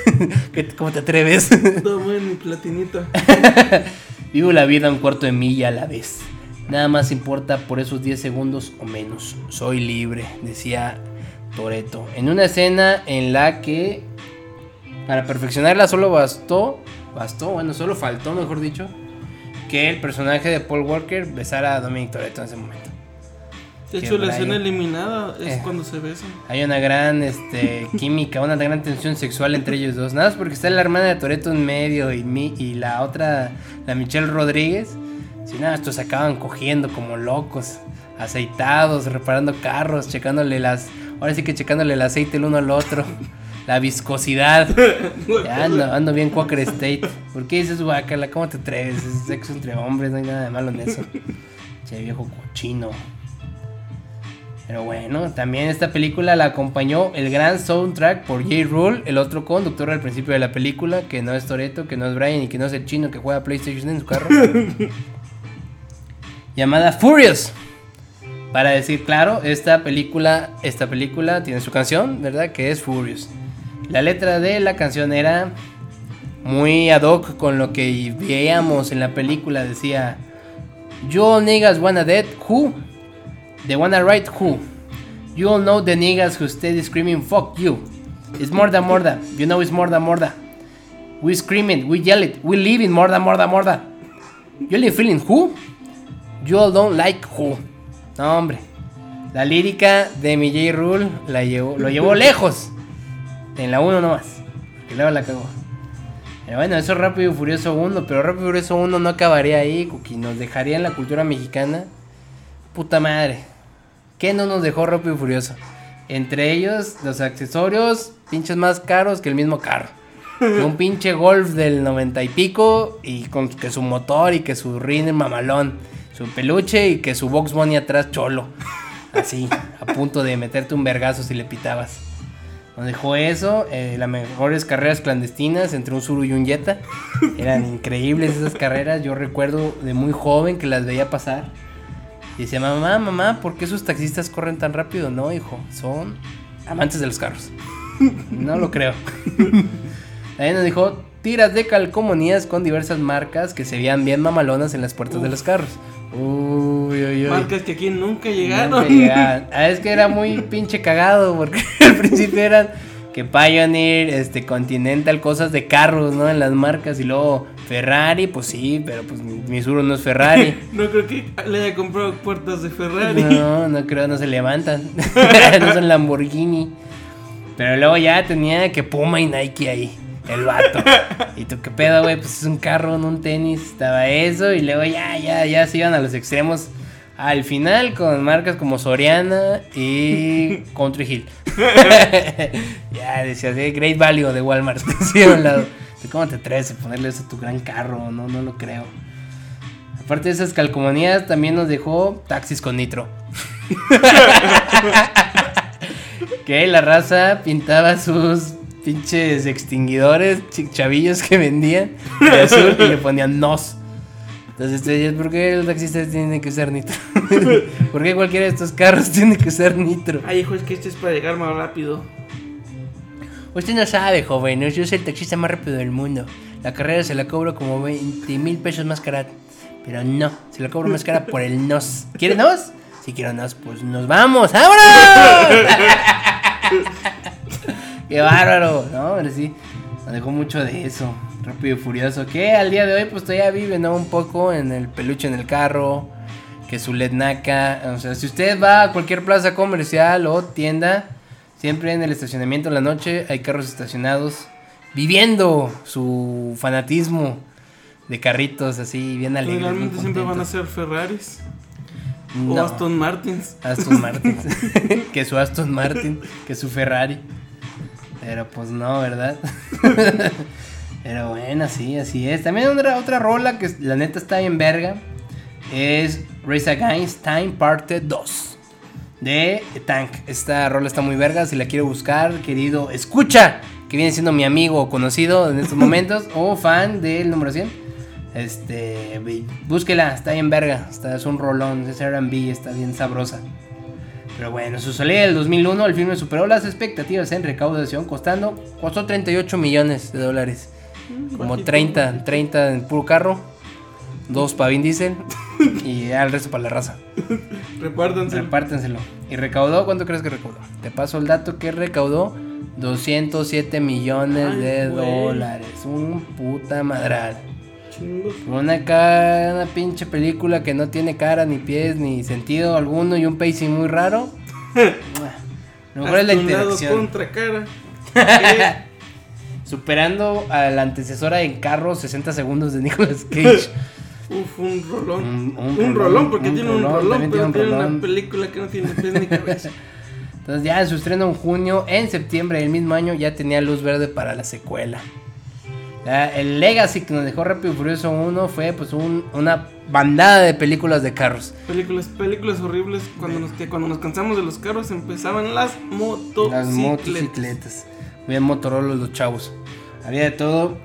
[LAUGHS] ¿Qué- ¿Cómo te atreves?
Todo en mi platinito.
Vivo la vida un cuarto de milla a la vez. Nada más importa por esos 10 segundos o menos. Soy libre, decía Toreto. En una escena en la que para perfeccionarla solo bastó, bastó, bueno, solo faltó, mejor dicho, que el personaje de Paul Walker besara a Dominic Toreto en ese momento.
De hecho, la escena eliminada es
Eh.
cuando se besan.
Hay una gran este, [LAUGHS] química, una gran tensión sexual entre ellos dos. Nada más porque está la hermana de Toreto en medio y, mi, y la otra, la Michelle Rodríguez. Si nada, estos se acaban cogiendo como locos, aceitados, reparando carros, checándole las. Ahora sí que checándole el aceite el uno al otro. La viscosidad. [LAUGHS] Ya ando, ando bien Quaker State. ¿Por qué dices guacala? ¿Cómo te atreves? Es sexo entre hombres, no hay nada de malo en eso. Che, viejo cochino. Pero bueno, también esta película la acompañó el gran soundtrack por J. Rule, el otro conductor al principio de la película, que no es Toreto, que no es Brian y que no es el chino que juega PlayStation en su carro. [LAUGHS] llamada Furious. Para decir claro, esta película, esta película tiene su canción, ¿verdad? Que es Furious. La letra de la canción era muy ad hoc con lo que veíamos en la película. Decía, You all niggas wanna dead, who? They wanna right, who? You all know the niggas who steady screaming, fuck you. It's more than more than. You know it's more than more than. We scream it, we yell it, we live in than more than. You only feeling who? You all don't like who. No, hombre. La lírica de mi J. Rule la llevó, lo llevó [LAUGHS] lejos. En la 1 nomás. Y luego la cagó. Pero bueno, eso es Rápido y Furioso 1. Pero Rápido y Furioso 1 no acabaría ahí, Cookie. Nos dejaría en la cultura mexicana. Puta madre. ¿Qué no nos dejó Rápido y Furioso? Entre ellos, los accesorios, pinches más caros que el mismo carro. [LAUGHS] Un pinche Golf del 90 y pico y con que su motor y que su rin mamalón, su peluche y que su Box Bunny atrás cholo. Así, a punto de meterte un vergazo si le pitabas. Nos dejó eso, eh, las mejores carreras clandestinas entre un Suru y un Jetta. Eran increíbles esas carreras, yo recuerdo de muy joven que las veía pasar. Y decía, mamá, mamá, ¿por qué esos taxistas corren tan rápido? No, hijo, son amantes de los carros. No lo creo. También nos dijo tiras de calcomanías con diversas marcas que se veían bien mamalonas en las puertas de los carros. Uy, uy, uy.
Marcas que aquí nunca
Nunca
llegaron.
llegaban. Ah, es que era muy [LAUGHS] pinche cagado porque [LAUGHS] al principio eran que Pioneer, este Continental, cosas de carros, ¿no? En las marcas y luego Ferrari, pues sí, pero pues Misuro no es Ferrari. [LAUGHS]
No creo que le haya comprado puertas de Ferrari.
No, no creo, no se levantan. no son Lamborghini. Pero luego ya tenía que Puma y Nike ahí, el vato. ¿Y tú qué pedo, güey? Pues es un carro, no un tenis. Estaba eso y luego ya, ya, ya se iban a los extremos. Al final con marcas como Soriana y [LAUGHS] Country Hill. [LAUGHS] ya decías, eh, Great Value de Walmart. Sí, a un lado. ¿Cómo te atreves a ponerle eso a tu gran carro? No, no lo creo. Aparte de esas calcomanías, también nos dejó taxis con nitro. [LAUGHS] que la raza pintaba sus pinches extinguidores, chavillos que vendían de azul y le ponían nos. Entonces decías, ¿por qué el taxista tiene que usar nitro? [LAUGHS] ¿Por qué cualquiera de estos carros tiene que usar nitro?
Ay, hijo, es que este es para llegar más rápido.
Usted no sabe, joven, yo soy el taxista más rápido del mundo. La carrera se la cobro como 20 mil pesos más cara. Pero no, se la cobro más cara por el nos. ¿Quiere nos? Si quiero nos, pues nos vamos. ¡Vámonos! [LAUGHS] ¡Qué bárbaro! No, pero sí, nos dejó mucho de eso. Rápido y furioso. Que al día de hoy, pues todavía vive, ¿no? Un poco en el peluche en el carro. Que su lednaca. O sea, si usted va a cualquier plaza comercial o tienda, siempre en el estacionamiento en la noche hay carros estacionados viviendo su fanatismo de carritos así, bien alegres.
Generalmente
bien
siempre van a ser Ferraris
No.
o Aston Martins.
Aston [LAUGHS] Martin. [LAUGHS] que su Aston Martin, que su Ferrari. Pero pues no, ¿verdad? [LAUGHS] Pero bueno, sí, así es. También otra, otra rola que la neta está bien verga. Es Race Against Time Parte 2. De Tank. Esta rola está muy verga. Si la quiero buscar, querido, escucha. Que viene siendo mi amigo o conocido en estos [LAUGHS] momentos. o fan del número 100. Este, búsquela, está bien verga. Está, es un rolón, es RB, está bien sabrosa. Pero bueno, su salida del 2001, el filme superó las expectativas en recaudación, costando, costó 38 millones de dólares. Como
Bajito.
30, 30 en puro carro, dos para Vin Diesel [LAUGHS] y ya el resto para la raza.
Repártanse.
Repártenselo. ¿Y recaudó? ¿Cuánto crees que recaudó? Te paso el dato que recaudó 207 millones
Ay,
de
güey.
dólares. Un puta madral.
Chingos.
Una, ca- una pinche película que no tiene cara, ni pies, ni sentido alguno y un pacing muy raro. [LAUGHS] Lo mejor es la
Hasta un lado
interacción.
contra cara. [LAUGHS]
Superando a la antecesora en carros 60 segundos de Nicolas Cage. [LAUGHS]
Uf, un rolón.
Un-
Un,
un
rolón,
rolón,
porque
un
tiene un
rolón,
pero
tiene
tiene,
un rolón.
una película que no tiene pies ni cabeza.
Entonces ya en su estreno en junio, en septiembre del mismo año ya tenía luz verde para la secuela. Ya, el Legacy que nos dejó Rápido y Furioso 1 fue pues un- una bandada de películas de carros.
películas, películas horribles. Cuando nos, que cuando nos cansamos de los carros empezaban las motocicletas.
Las motocicletas. Bien Motorola los chavos. Había de todo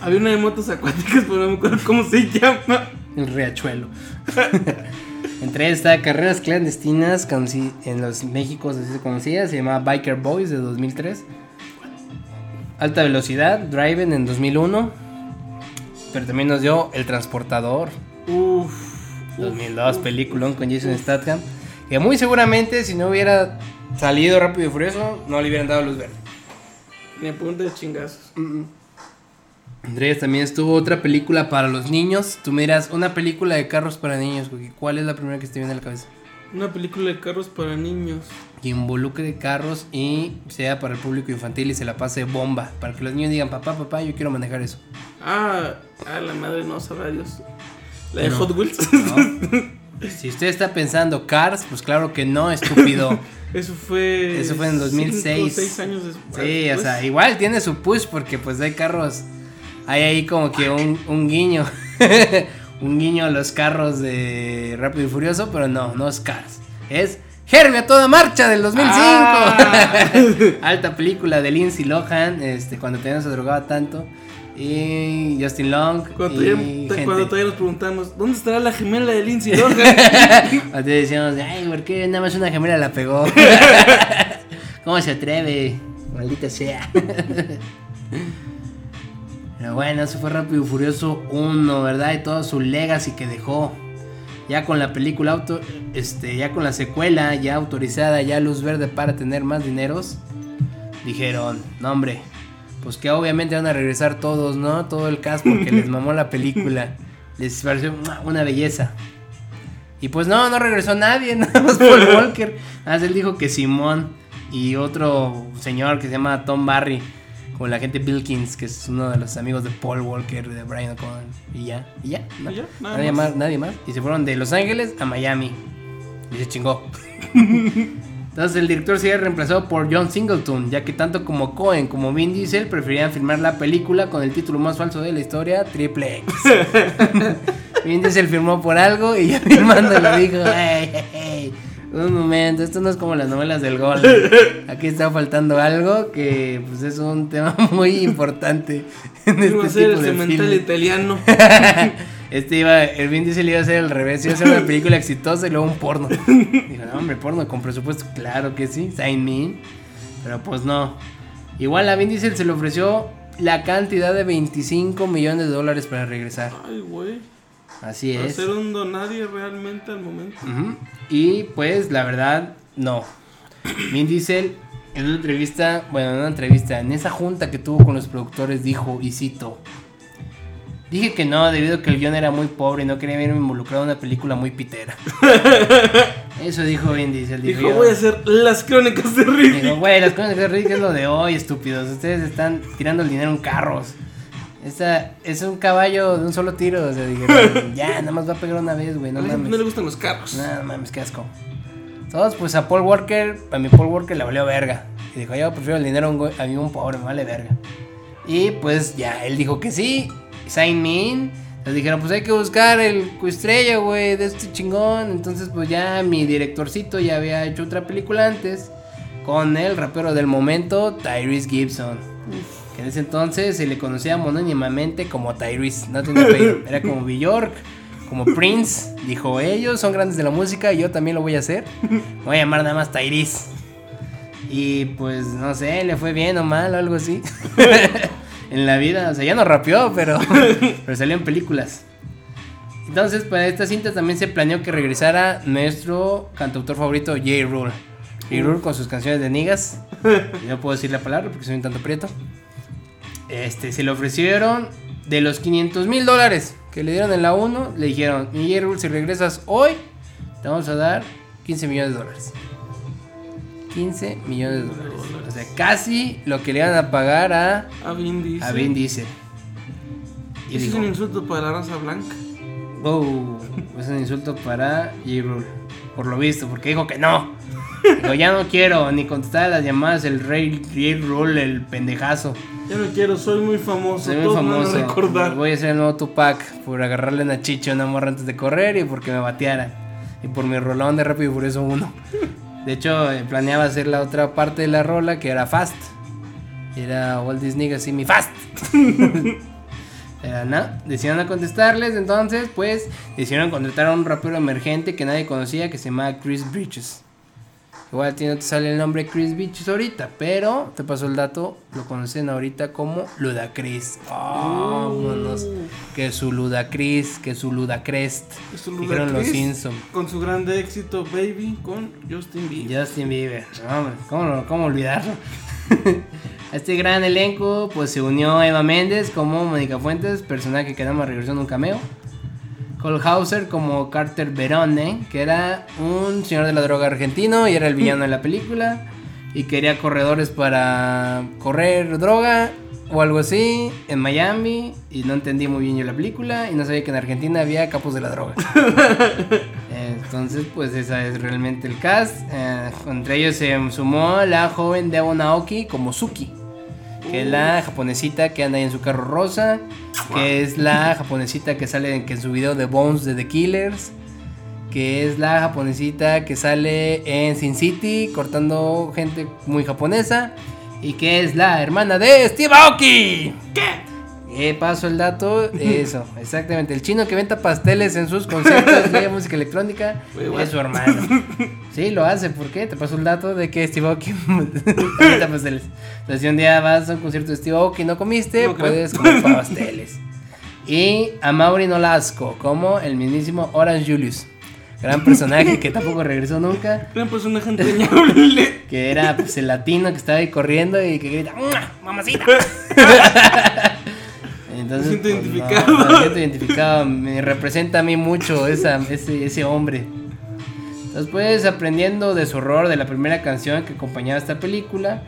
Había una de motos acuáticas, pero no me acuerdo cómo se llama.
el riachuelo. [LAUGHS] Entre ellas está Carreras Clandestinas en los Méxicos, así se conocía, se llamaba Biker Boys de 2003. Alta Velocidad, Driven en 2001. Pero también nos dio El Transportador,
Uf.
2002, peliculón con Jason Statham. Que muy seguramente si no hubiera salido Rápido y Furioso, no le hubieran dado luz verde.
Ni a punta de chingazos.
Andrés, también estuvo otra película para los niños. Tú miras una película de carros para niños, güey. ¿Cuál es la primera que te viene a la cabeza?
Una película de carros para niños.
Que involucre carros y sea para el público infantil y se la pase bomba. Para que los niños digan, papá, papá, yo quiero manejar eso.
Ah, ah, la madre no sabrá Dios. La de
No.
Hot Wheels.
¿no? si usted está pensando Cars, pues claro que no, estúpido. [LAUGHS]
Eso fue.
Eso fue en 2006.
cinco, seis años después.
Sí, o sea, igual tiene su push porque pues hay carros. Hay ahí como que un, un guiño. [LAUGHS] un guiño a los carros de Rápido y Furioso, pero no, no es Cars. Es Herbie a toda marcha del 2005.
Ah. [LAUGHS]
Alta película de Lindsay Lohan, este, cuando todavía no se drogaba tanto. Y Justin Long.
Cuando,
y
todavía,
gente.
cuando todavía nos preguntamos, ¿dónde estará la gemela de Lindsay Lohan? [LAUGHS]
Cuando decíamos, ay, ¿por qué nada más una gemela la pegó? [LAUGHS] ¿Cómo se atreve? Maldita sea. Pero bueno, eso fue Rápido y Furioso 1, ¿verdad? Y todo su legacy que dejó. Ya con la película auto, este, ya con la secuela ya autorizada, ya luz verde para tener más dineros. Dijeron, no hombre, pues que obviamente van a regresar todos, ¿no? Todo el cast porque [LAUGHS] les mamó la película. Les pareció una belleza. Y pues no, no regresó nadie, [LAUGHS] nada más Paul Walker. Más él dijo que Simón y otro señor que se llama Tom Barry, con la gente Bilkins, que es uno de los amigos de Paul Walker, de Brian O'Connor. Y ya, y ya.
Y ya, nada
nadie
más.
más. nadie más. Y se fueron de Los Ángeles a Miami. Y se chingó. [LAUGHS] Entonces el director sería reemplazado por John Singleton, ya que tanto como Cohen como Vin Diesel preferían filmar la película con el título más falso de la historia, Triple X. [LAUGHS] Vin Diesel firmó por algo y ya [LAUGHS] firmando lo dijo, "Ey, ey, ey, un momento, esto no es como las novelas del gol. [LAUGHS] Aquí está faltando algo que pues es un tema [LAUGHS] muy importante en
Iba a
este
ser
tipo
el cemental italiano. [LAUGHS]
Este iba, el Vin Diesel iba a ser al revés, iba a ser una película exitosa y luego un porno. Dijo, no, hombre, porno con presupuesto, claro que sí, sign me. Pero pues no. Igual a Vin Diesel se le ofreció la cantidad de 25 millones de dólares para regresar.
Ay, güey.
Así es.
ser un donadie realmente al momento.
Ujú. Y pues la verdad, no. Vin Diesel en una entrevista, bueno, en una entrevista, en esa junta que tuvo con los productores dijo, y cito, dije que no debido a que el guion era muy pobre y no quería verme involucrado en una película muy pitera. [LAUGHS] Eso dijo Vin Diesel. Dijo,
Dijo, voy a hacer las crónicas de Ricky.
Digo, güey, las cosas de Rick es lo de hoy, estúpidos. Ustedes están tirando el dinero en carros. Esta es un caballo de un solo tiro. O sea, dije, [LAUGHS] ya, nada más va a pegar una vez, güey, no mames.
no le gustan los carros.
No mames, qué asco. Todos, pues a Paul Walker, a mi Paul Walker le valió verga. Y dijo, yo prefiero el dinero a un, güey- a mí un pobre, me vale verga. Y pues ya, él dijo que sí, sign me in. Les dijeron, pues hay que buscar el cuestrella, güey, de este chingón. Entonces, pues ya mi directorcito ya había hecho otra película antes con el rapero del momento, Tyrese Gibson. Que en ese entonces se le conocía monónimamente como Tyrese, no tenía apellido. [LAUGHS] Era como Bjork, Como Prince dijo, ellos son grandes de la música y yo también lo voy a hacer. Me voy a llamar nada más Tyrese. Y pues no sé, le fue bien o mal o algo así. [LAUGHS] en la vida, o sea, ya no rapeó, pero, [LAUGHS] pero salió en películas. Entonces, para esta cinta también se planeó que regresara nuestro cantautor favorito, J. Rule. J. Rule con sus canciones de niggas. No puedo decir la palabra porque soy un tanto prieto. Este, se le ofrecieron de los 500 mil dólares que le dieron en la 1. Le dijeron, mi J. Rule, si regresas hoy, te vamos a dar 15 millones de dólares. 15 millones de dólares. O sea, casi lo que le iban a pagar a,
A Vin Diesel.
a Vin Diesel. Y
Ese es un insulto para la raza blanca.
Oh, es un insulto para J-Rule. Por lo visto, porque dijo que no. Dijo, ya no quiero ni contestar a las llamadas el rey J-Rule, el pendejazo.
Ya no quiero, soy muy famoso.
Soy muy
todos me van a
famoso.
recordar.
Voy a ser el nuevo Tupac por agarrarle una chicha a una morra antes de correr y porque me bateara. Y por mi rolón de Rápido y Furioso 1. De hecho, eh, planeaba hacer la otra parte de la rola que era Fast. Era Walt Disney así, mi Fast. [LAUGHS] Pero no, decidieron contestarles, entonces pues decidieron contratar a un rapero emergente que nadie conocía que se llama Chris Bridges. Igual a ti no te sale el nombre Chris Bridges ahorita, pero te pasó el dato, lo conocen ahorita como Ludacris. Vámonos. Que su Ludacris, que su Ludacrest.
Es un
Dijeron los
Ludacris
Simpson.
Con su grande éxito Baby con Justin Bieber.
Justin Bieber, hombre, ¿cómo, cómo olvidarlo? A [LAUGHS] este gran elenco pues se unió Eva Méndez como Mónica Fuentes, personaje que nada más regresó en un cameo. Cole Hauser como Carter Verone, que era un señor de la droga argentino y era el villano de la película. Y quería corredores para correr droga o algo así en Miami. Y no entendí muy bien yo la película y no sabía que en Argentina había capos de la droga. [LAUGHS] Entonces, pues esa es realmente el cast. Eh, entre ellos se sumó la joven Devon Aoki como Suki, que es la japonesita que anda ahí en su carro rosa, que es la japonesita que sale en, que en su video de Bones de The Killers, que es la japonesita que sale en Sin City cortando gente muy japonesa, y que es la hermana de Steve Aoki. ¿Qué? Eh, paso el dato, eso, exactamente. El chino que venta pasteles en sus conciertos de [LAUGHS] música electrónica es su hermano. Sí, lo hace, ¿por qué? Te paso el dato de que Steve Aoki [LAUGHS] venta pasteles. Entonces, si un día vas a un concierto de Steve Aoki y no comiste,
No
puedes comer pasteles. Y a Mauri Nolasco, como el mismísimo Orange Julius. Gran personaje que tampoco regresó nunca.
Gran personaje entrañable. [LAUGHS]
Que era pues, el latino que estaba ahí corriendo y que grita. ¡Mamacita! Entonces,
Me siento
pues,
identificado.
no, me siento identificado. Me representa a mí mucho esa, ese, ese hombre. Entonces, pues, aprendiendo de su horror de la primera canción que acompañaba esta película,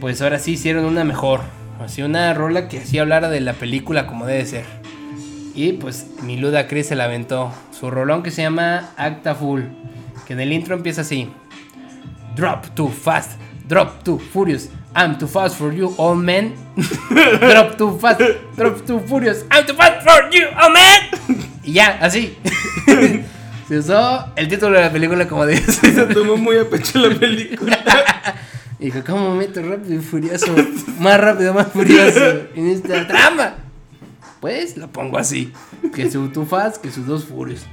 pues ahora sí hicieron una mejor. Así una rola que así hablara de la película como debe ser. Y pues mi Luda Chris se la aventó. Su rolón que se llama Acta Full. Que en el intro empieza así. Drop too fast, drop too furious. I'm too fast for you, old man. [LAUGHS] drop too fast, drop too furious. I'm too fast for you, old man. Y ya, así. [LAUGHS] Se usó el título de la película como dice. [LAUGHS]
Se tomó muy a pecho la película.
Dijo, ¿cómo meto rápido y furioso? Más rápido, más furioso. En esta trama. Pues lo pongo así. Que su Too Fast, que sus dos furios.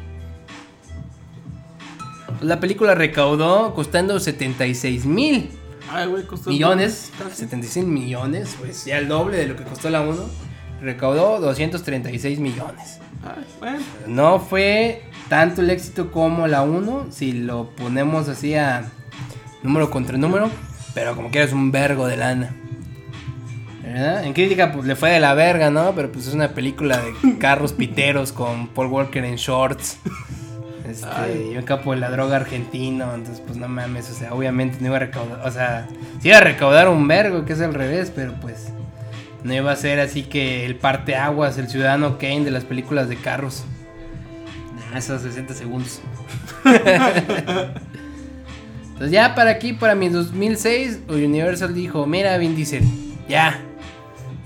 La película recaudó costando 76 mil
Ay, güey, costó.
millones.
casi.
76 millones, pues ya el doble de lo que costó la 1. Recaudó 236 millones.
Ay, bueno.
No fue tanto el éxito como la 1, si lo ponemos así a número contra número, pero como que es un vergo de lana. ¿Verdad? En crítica pues le fue de la verga, ¿no? Pero pues es una película de carros piteros con Paul Walker en shorts. Este,
Ay.
y un capo de la droga argentino, entonces pues no mames, o sea, obviamente no iba a recaudar, o sea, sí iba a recaudar un vergo, que es al revés, pero pues no iba a ser así que el parteaguas, el ciudadano Kane de las películas de carros. Esos 60 segundos. [LAUGHS] Entonces ya para aquí, para mi 2006, Universal dijo, mira Vin Diesel, ya,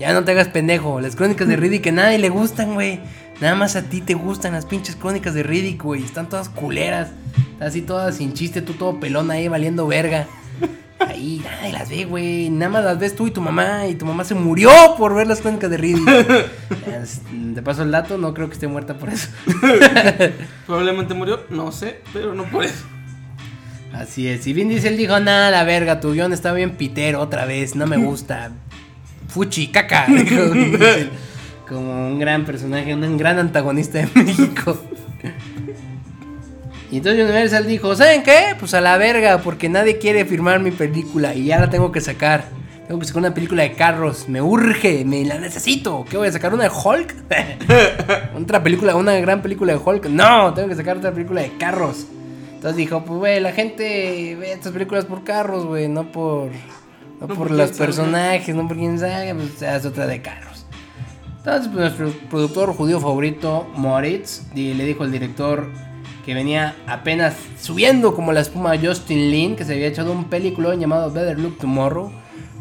ya no te hagas pendejo, las crónicas de Riddick que nadie le gustan, güey. Nada más a ti te gustan las pinches crónicas de Riddick, güey. Están todas culeras. Así todas sin chiste, tú todo pelón ahí valiendo verga. ahí, nadie las ve, güey. Nada más las ves tú y tu mamá. Y tu mamá se murió por ver las crónicas de Riddick. Es- Te paso el dato, no creo que esté muerta por eso. [LAUGHS]
Probablemente murió, no sé, pero no por eso.
Así es. Y Vin Diesel dijo, nada, la verga, tu guion está bien pitero otra vez, no me gusta. Fuchi, caca. [LAUGHS] Como un gran personaje, un gran antagonista de [LAUGHS] México. Y entonces Universal dijo, ¿saben qué? Pues a la verga, porque nadie quiere firmar mi película y ya la tengo que sacar. Tengo que sacar una película de carros, me urge, me la necesito. ¿Qué voy a sacar? ¿Una de Hulk? [LAUGHS] ¿Otra película, una gran película de Hulk? No, tengo que sacar otra película de carros. Entonces dijo, pues güey, la gente ve estas películas por carros, güey, no por, no
No
por,
por
los
salga.
personajes, no por quién salga, pues otra de carros. Entonces pues, nuestro productor judío favorito, Moritz, y le dijo al director que venía apenas subiendo como la espuma Justin Lin, que se había echado un película llamado Better Look Tomorrow,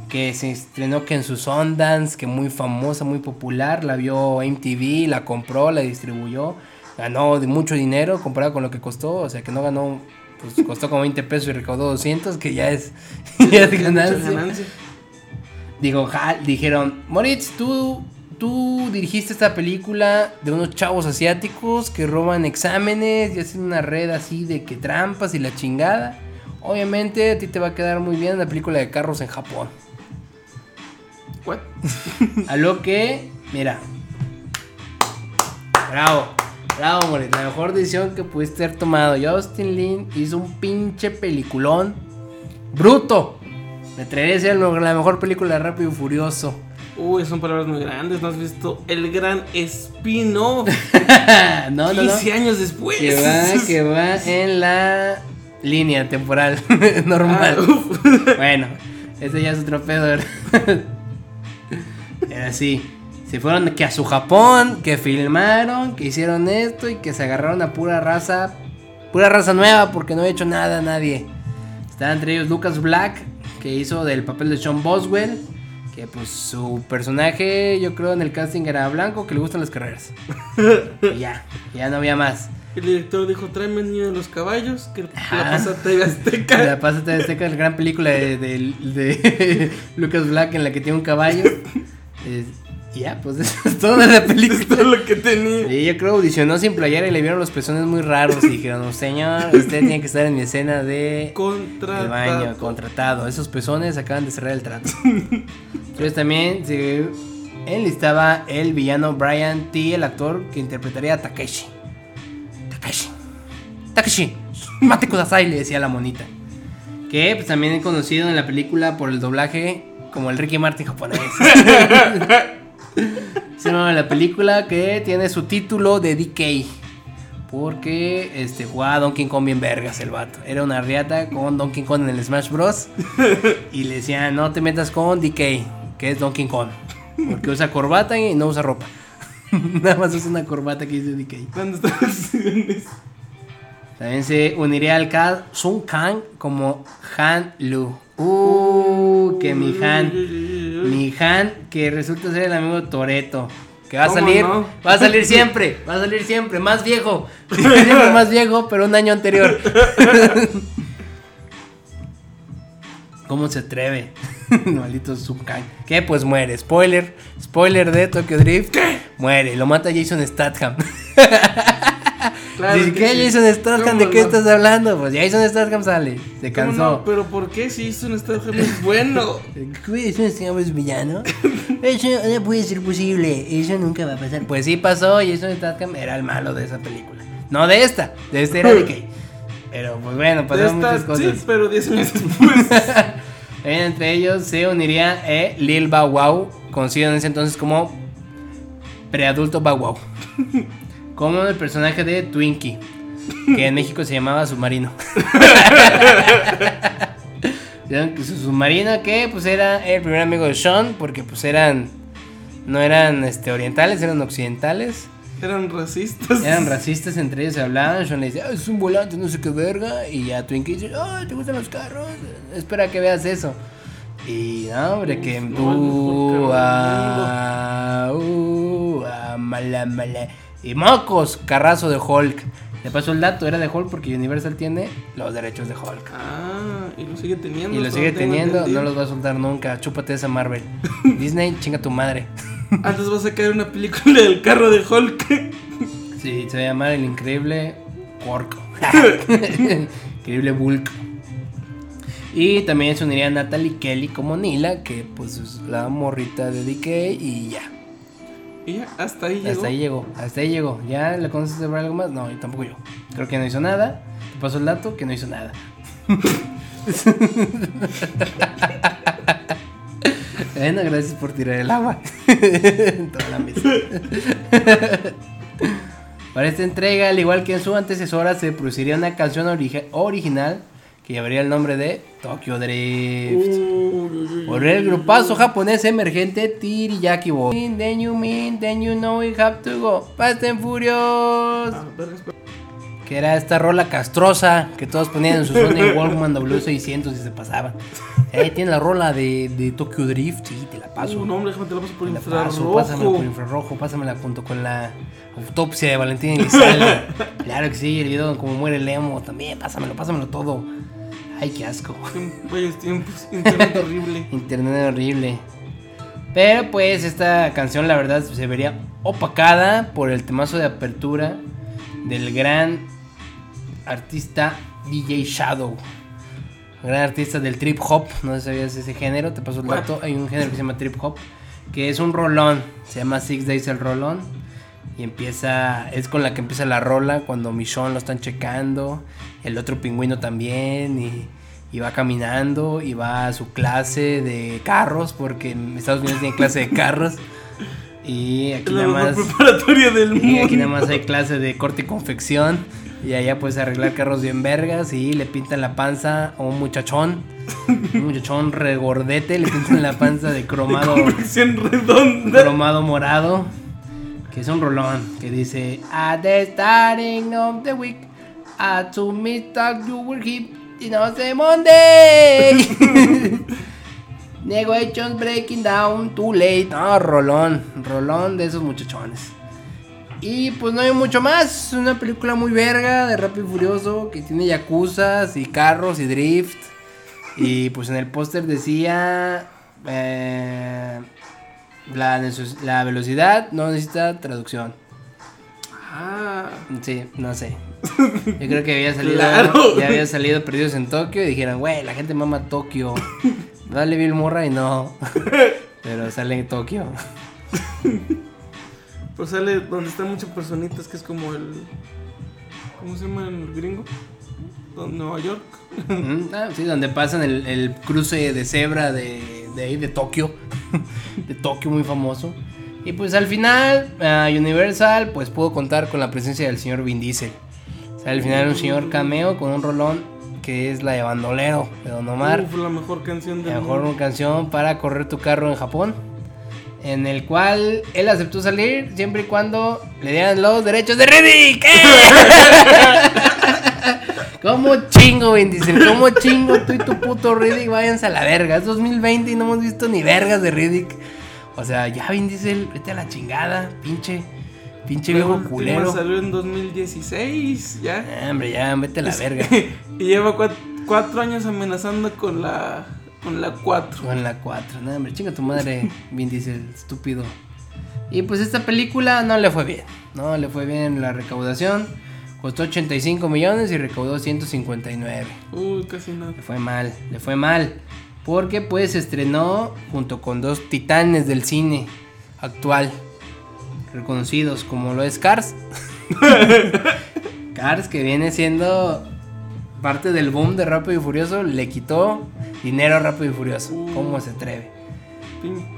que se estrenó que en sus Sundance, que muy famosa, muy popular, la vio MTV, la compró, la distribuyó, ganó de mucho dinero comparado con lo que costó, o sea que no ganó, pues costó como 20 pesos y recaudó 200, que [LAUGHS] ya es, ya es
Mucha
ganancia.
ganancia.
Digo, ja- dijeron, Moritz, tú, tú dirigiste esta película de unos chavos asiáticos que roban exámenes y hacen una red así de que trampas y la chingada. Obviamente a ti te va a quedar muy bien la película de carros en Japón.
What?
A lo que, mira. Bravo, bravo, Moritz. La mejor decisión que pudiste haber tomado. Justin Lin hizo un pinche peliculón bruto. Me atrevería a decir la mejor película de Rápido y Furioso.
Uy, son palabras muy grandes. ¿No has visto el gran espino? [LAUGHS]
no, no, no.
15 años después.
Que va, [LAUGHS] que va en la línea temporal [LAUGHS] normal.
Ah.
Bueno, ese ya es otro pedo. Era así. Se fueron que a su Japón, que filmaron, que hicieron esto y que se agarraron a pura raza, pura raza nueva porque no había hecho nada a nadie. Estaba entre ellos Lucas Black, que hizo del papel de Sean Boswell, que pues su personaje yo creo en el casting era blanco, que le gustan las carreras. [LAUGHS] Y ya, ya no había más.
El director dijo, tráeme el niño de los caballos, que
Ajá.
la pasa TV Azteca.
La pasa TV Azteca, la gran película de, de- de [LAUGHS] Lucas Black en la que tiene un caballo. Es- [LAUGHS] y ya, pues [LAUGHS] eso es todo de la
Es todo
película.
lo que tenía.
Y yo creo audicionó sin playera y le vieron los pezones muy raros y dijeron, señor, usted tiene que estar en mi escena de
Contra.
el baño, contratado. Esos pezones acaban de cerrar el trato. Entonces también se enlistaba el villano Brian T, el actor que interpretaría a Takeshi. Takeshi. Takeshi. Mate kudasai, le decía la monita. Que pues, también he conocido en la película por el doblaje como el Ricky Martin japonés. [LAUGHS] [LAUGHS] Se llama la película que tiene su título de DK. Porque este, jugaba Donkey Kong bien vergas el vato. Era una riata con Donkey Kong en el Smash Bros. [LAUGHS] Y le decían, no te metas con DK, que es Donkey Kong. Porque usa corbata y no usa ropa. [LAUGHS] Nada más usa una corbata que dice DK.
¿Dónde están las acciones?
También se uniría al cast Sun Kang como Han Lu. Uh, que mi Han. Mi Han, que resulta ser el amigo Toreto. Que va a
¿Cómo
salir,
no?
va a salir siempre, va a salir siempre, más viejo. [LAUGHS] Siempre más viejo, pero un año anterior. [LAUGHS] ¿Cómo se atreve? [LAUGHS] Maldito Sun Kang. ¿Qué? Pues muere. Spoiler. Spoiler de Tokyo Drift. Muere. Lo mata Jason Statham.
Claro que
¿qué
sí.
Jason Statham? ¿De
¿Cómo
qué
no?
estás hablando? Pues Jason Statham sale. Se
¿Cómo
cansó.
no? Pero ¿por qué si un Statham es bueno? [LAUGHS]
¿Qué Jason Statham es villano? Eso no puede ser posible. Eso nunca va a pasar. Pues sí pasó. Jason Statham era el malo de esa película. No de esta. De esta era de que. Pero pues bueno,
De
pasaron muchas cosas.
sí, pero 10 años después. [LAUGHS]
Entre ellos se uniría eh, Lil Bow Wow, conocido en ese entonces como preadulto Bow Wow. [LAUGHS] Como el personaje de Twinkie, que en México se llamaba Submarino. [LAUGHS] Que su submarino que pues era el primer amigo de Sean, porque pues eran no eran este orientales, eran occidentales.
Eran racistas.
Eran racistas entre ellos, se hablaban. Sean le "Ah, es un volante, no sé qué verga. Y ya Twinkie dice, ay, ¿te gustan los carros? Espera que veas eso. Y no, hombre, que tú, ah, uh, ah, mala, mala. Y mocos, carrazo de Hulk. Le pasó el dato, era de Hulk porque Universal tiene los derechos de Hulk.
Ah, y lo sigue teniendo.
Y lo sigue teniendo, no los va a soltar nunca. Chúpate esa Marvel. [LAUGHS] Disney, chinga tu madre.
Antes va a sacar una película del carro de Hulk. [LAUGHS]
Sí, se va a llamar el increíble Quark. [LAUGHS] increíble Bulk. Y también se uniría Natalie Kelly como Nila, que pues es la morrita de DK y ya.
Y ya, hasta ahí llegó.
Hasta ahí llegó, hasta ahí llegó. ¿Ya le conoces de algo más? No, yo tampoco yo. Creo que no hizo nada. Te pasó el dato que no hizo nada. [LAUGHS] bueno, gracias por tirar el agua [LAUGHS] en toda la mesa. Para esta entrega, al igual que en su antecesora, se produciría una canción origi- original que llevaría el nombre de Tokyo Drift.
Uy,
Por el grupazo japonés emergente Tiriyaki Boy. Then you mean, then you know we have to go. Fast and Furious.
Ah.
Que era esta rola castrosa que todos ponían en su Sony Walkman W600 y se pasaban. Eh, tiene la rola de, de Tokyo Drift. Sí, te la paso.
Uh, no, hombre, déjame te la paso por
Te la paso,
infrarrojo.
pásamela por infrarrojo, pásamela junto con la autopsia de Valentín Elizalde. [LAUGHS] claro que sí, el video como muere Lemo también, pásamelo, pásamelo todo. Ay, qué asco.
Vayas tiempos, internet horrible.
Internet horrible. Pero pues esta canción la verdad se vería opacada por el temazo de apertura del gran artista DJ Shadow. Gran artista del trip hop, no sé si sabías ese género, te paso el dato. Hay un género que se llama trip hop, que es un rolón, se llama Six Days el rolón. Y empieza, es con la que empieza la rola cuando Michonne lo están checando, el otro pingüino también, y, y va caminando y va a su clase de carros, porque en Estados Unidos tiene clase de carros. Y aquí
la
nada más,
preparatoria del
y
mundo.
aquí nada más hay clase de corte y confección. Y allá puedes arreglar carros bien vergas y le pintan la panza a un muchachón. Un muchachón regordete, le pintan la panza de cromado
redonda.
cromado morado, que es un rolón, que dice At the starting of the week, at to midnight you were hip, y no sé Monday. [LAUGHS] Negotiations breaking down too late. No, rolón, rolón de esos muchachones. Y pues no hay mucho más. Es una película muy verga de Rápido y Furioso que tiene yacuzas y carros y drift. Y pues en el póster decía eh, la velocidad no necesita traducción.
Ah,
Sí, no sé. [LAUGHS] Yo creo que había salido,
Claro.
ya había salido Perdidos en Tokio y dijeron, güey, la gente mama Tokio. Dale Bill Murray, no. [LAUGHS] Pero sale en Tokio.
pues sale donde están muchas personitas, que es como el. ¿Cómo se llama el gringo? Nueva York.
Mm, ah, sí, donde pasan el, el cruce de cebra de, de ahí, de Tokio. [LAUGHS] de Tokio, muy famoso. Y pues al final, ah, Universal, pues pudo contar con la presencia del señor Vin Diesel. O sea, al final un señor cameo con un rolón que es la de Bandolero de Don Omar.
Uf, la mejor canción del
La mejor
mundo.
canción para correr tu carro en Japón. En el cual él aceptó salir siempre y cuando le dieran los derechos de Riddick. [LAUGHS] ¿Cómo chingo, Vin Diesel? ¿Cómo chingo tú y tu puto Riddick? Váyanse a la verga. Es 2020 y no hemos visto ni vergas de Riddick. O sea, ya Vin Diesel, vete a la chingada, pinche, pinche viejo culero.
salió en 2016, ya.
Ah, hombre, ya, vete a la verga.
y lleva cuat- cuatro años amenazando con la con la 4.
Con la 4, no, hombre, chinga tu madre, [LAUGHS] Vin Diesel, estúpido. Y pues esta película no le fue bien, no le fue bien la recaudación. Costó 85 millones y recaudó 159.
Uy, casi nada.
Le fue mal, le fue mal. Porque pues se estrenó junto con dos titanes del cine actual. Reconocidos como lo es Cars. [LAUGHS] Cars que viene siendo parte del boom de Rápido y Furioso. Le quitó dinero a Rápido y Furioso. ¿Cómo se atreve?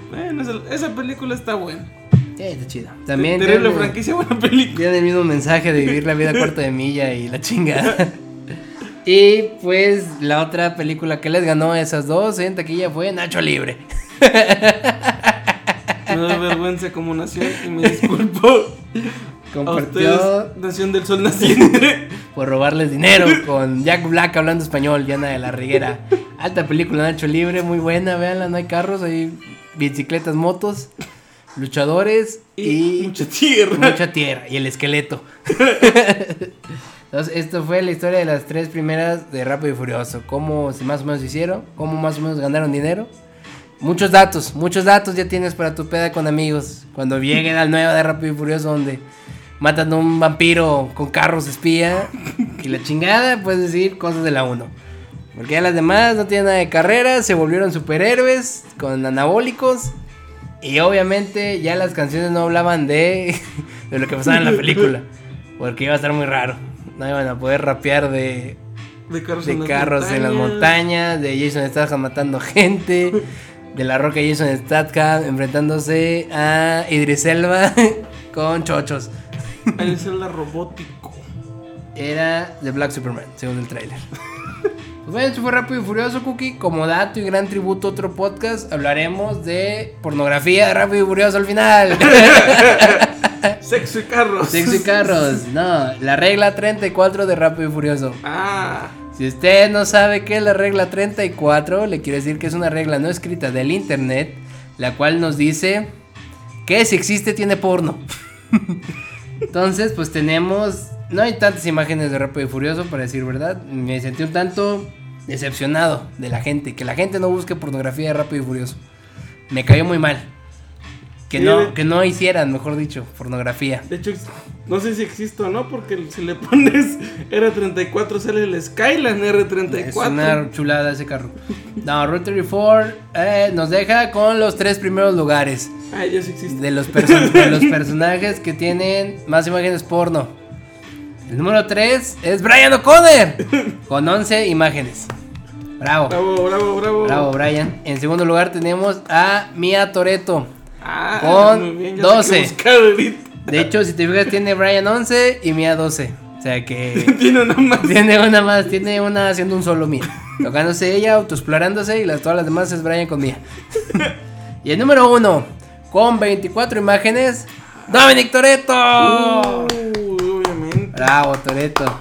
Bueno, esa, esa película está buena.
Sí, está chido. También
Terrible
tiene,
franquicia, buena película.
tiene el mismo mensaje de vivir la vida cuarto de milla y la chingada. [LAUGHS] Y pues la otra película que les ganó a esas dos en taquilla fue Nacho Libre.
Me da vergüenza como nación y me disculpo. [LAUGHS] A
Compartió
ustedes, Nación del Sol Naciente. [LAUGHS]
por robarles dinero con Jack Black hablando español, Diana de la Riguera. Alta película Nacho Libre, muy buena, véanla, no hay carros, hay bicicletas, motos. luchadores y,
Y, mucha tierra.
mucha tierra y el esqueleto. [LAUGHS] Entonces, esto fue la historia de las tres primeras de Rápido y Furioso. Cómo se más o menos hicieron, cómo más o menos ganaron dinero. Muchos datos, muchos datos ya tienes para tu peda con amigos. Cuando lleguen al nuevo de Rápido y Furioso donde matan a un vampiro con carros espía y la chingada, puedes decir cosas de la 1. Porque ya las demás no tienen nada de carrera, se volvieron superhéroes con anabólicos. Y obviamente ya las canciones no hablaban de, [LAUGHS] de lo que pasaba en la película. Porque iba a estar muy raro. No iban a poder rapear de,
De carros,
de
en, las
carros en las montañas, de Jason Statham matando gente, [LAUGHS] de la roca Jason Statham enfrentándose a Idris Elba [LAUGHS] con chochos.
Ahí es el robótico.
Era The Black Superman, según el tráiler. Pues bueno, esto fue Rápido y Furioso, Cookie. Como dato y gran tributo a otro podcast, hablaremos de pornografía de Rápido y Furioso al final. [LAUGHS] [LAUGHS]
Sexo y carros.
Sexo y carros. No, la regla 34 de Rápido y Furioso.
Ah.
Si usted no sabe qué es la regla 34, le quiero decir que es una regla no escrita del internet, la cual nos dice que si existe tiene porno. [LAUGHS] Entonces, pues tenemos, no hay tantas imágenes de Rápido y Furioso, para decir verdad. Me sentí un tanto decepcionado de la gente, que la gente no busque pornografía de Rápido y Furioso. Me cayó muy mal. Que
Sí,
no, que no hicieran, mejor dicho, pornografía.
De hecho, no sé si existe o no, porque si le pones R34 sale el Skyline R34.
Es una chulada ese carro. No, Route 34 eh, nos deja con los tres primeros lugares
Ah, ya sí existe.
de los, perso- [LAUGHS] de los personajes que tienen más imágenes porno. El número 3 es Brian O'Connor con 11 imágenes. Bravo.
Bravo, bravo, bravo.
Bravo, Brian. En segundo lugar tenemos a Mia Toreto.
Ah,
Con
muy bien, ya
12.
sé qué buscar ahorita.
De hecho, si te fijas, tiene Brian 11 y Mia 12. O sea que [LAUGHS]
Tiene una más.
Tiene una más, tiene una haciendo un solo Mía. Tocándose ella, autoexplorándose y las, todas las demás es Brian con Mía. [LAUGHS] y el número uno, con 24 imágenes, Dominic.
Uy, obviamente.
Bravo, Toretto.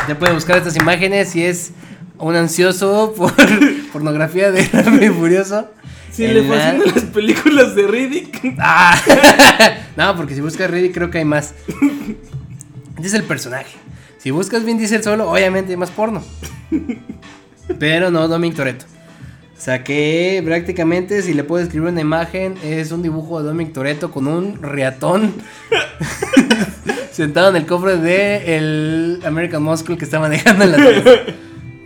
Usted puede buscar estas imágenes si es un ansioso por [LAUGHS] pornografía de Rápido Furioso.
Si le fascinan las películas de Riddick.
Ah. [LAUGHS] no, porque si buscas Reddit creo que hay más. Este es el personaje. Si buscas Vin Diesel solo, obviamente hay más porno. Pero no Dominic Toretto. O sea que prácticamente si le puedo escribir una imagen es un dibujo de Dominic Toretto con un riatón [LAUGHS] sentado en el cofre de el American Muscle que está manejando en la.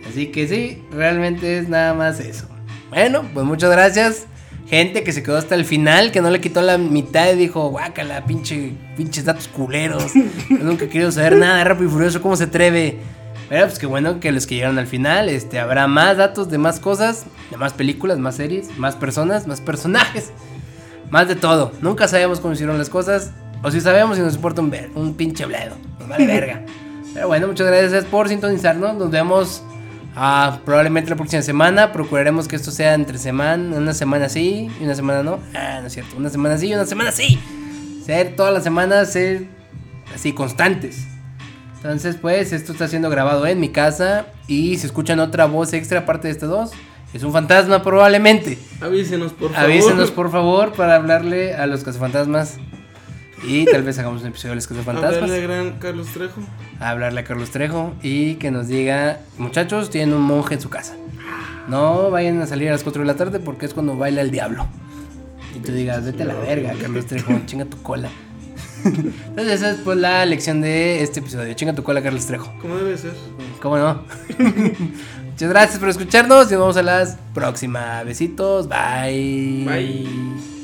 Así que sí, realmente es nada más eso. Bueno, pues muchas gracias. Gente que se quedó hasta el final, que no le quitó la mitad y dijo, guácala, pinche, pinches datos culeros. [LAUGHS] Yo nunca he querido saber nada Rápido y Furioso, ¿cómo se atreve? Pero pues qué bueno que los que llegaron al final, este, habrá más datos de más cosas, de más películas, más series, más personas, más personajes, más de todo. Nunca sabemos cómo hicieron las cosas, o si sabemos y nos importa un, ver, un pinche bledo, nos vale verga. [LAUGHS] Pero bueno, muchas gracias por sintonizarnos, nos vemos ah, probablemente la próxima semana, procuraremos que esto sea entre semana, una semana sí y una semana no. Ah, no es cierto, una semana sí y una semana sí. Ser todas las semanas, ser así constantes. Entonces, pues, esto está siendo grabado en mi casa. Y si escuchan otra voz extra aparte de estas dos, es un fantasma probablemente.
Avísenos, por favor.
Avísenos por favor para hablarle a los cazafantasmas. Y tal vez hagamos un episodio de los
Hablarle a gran Carlos Trejo.
A hablarle a Carlos Trejo y que nos diga, muchachos, tienen un monje en su casa. No vayan a salir a las 4 de la tarde porque es cuando baila el diablo. Y tú digas, vete a la verga, Carlos Trejo, chinga tu cola. [LAUGHS] Entonces esa es pues la lección de este episodio. Chinga tu cola, Carlos Trejo.
Como debe ser.
¿Cómo no? [LAUGHS] Muchas gracias por escucharnos y nos vemos a las próximas. Besitos. Bye.
Bye.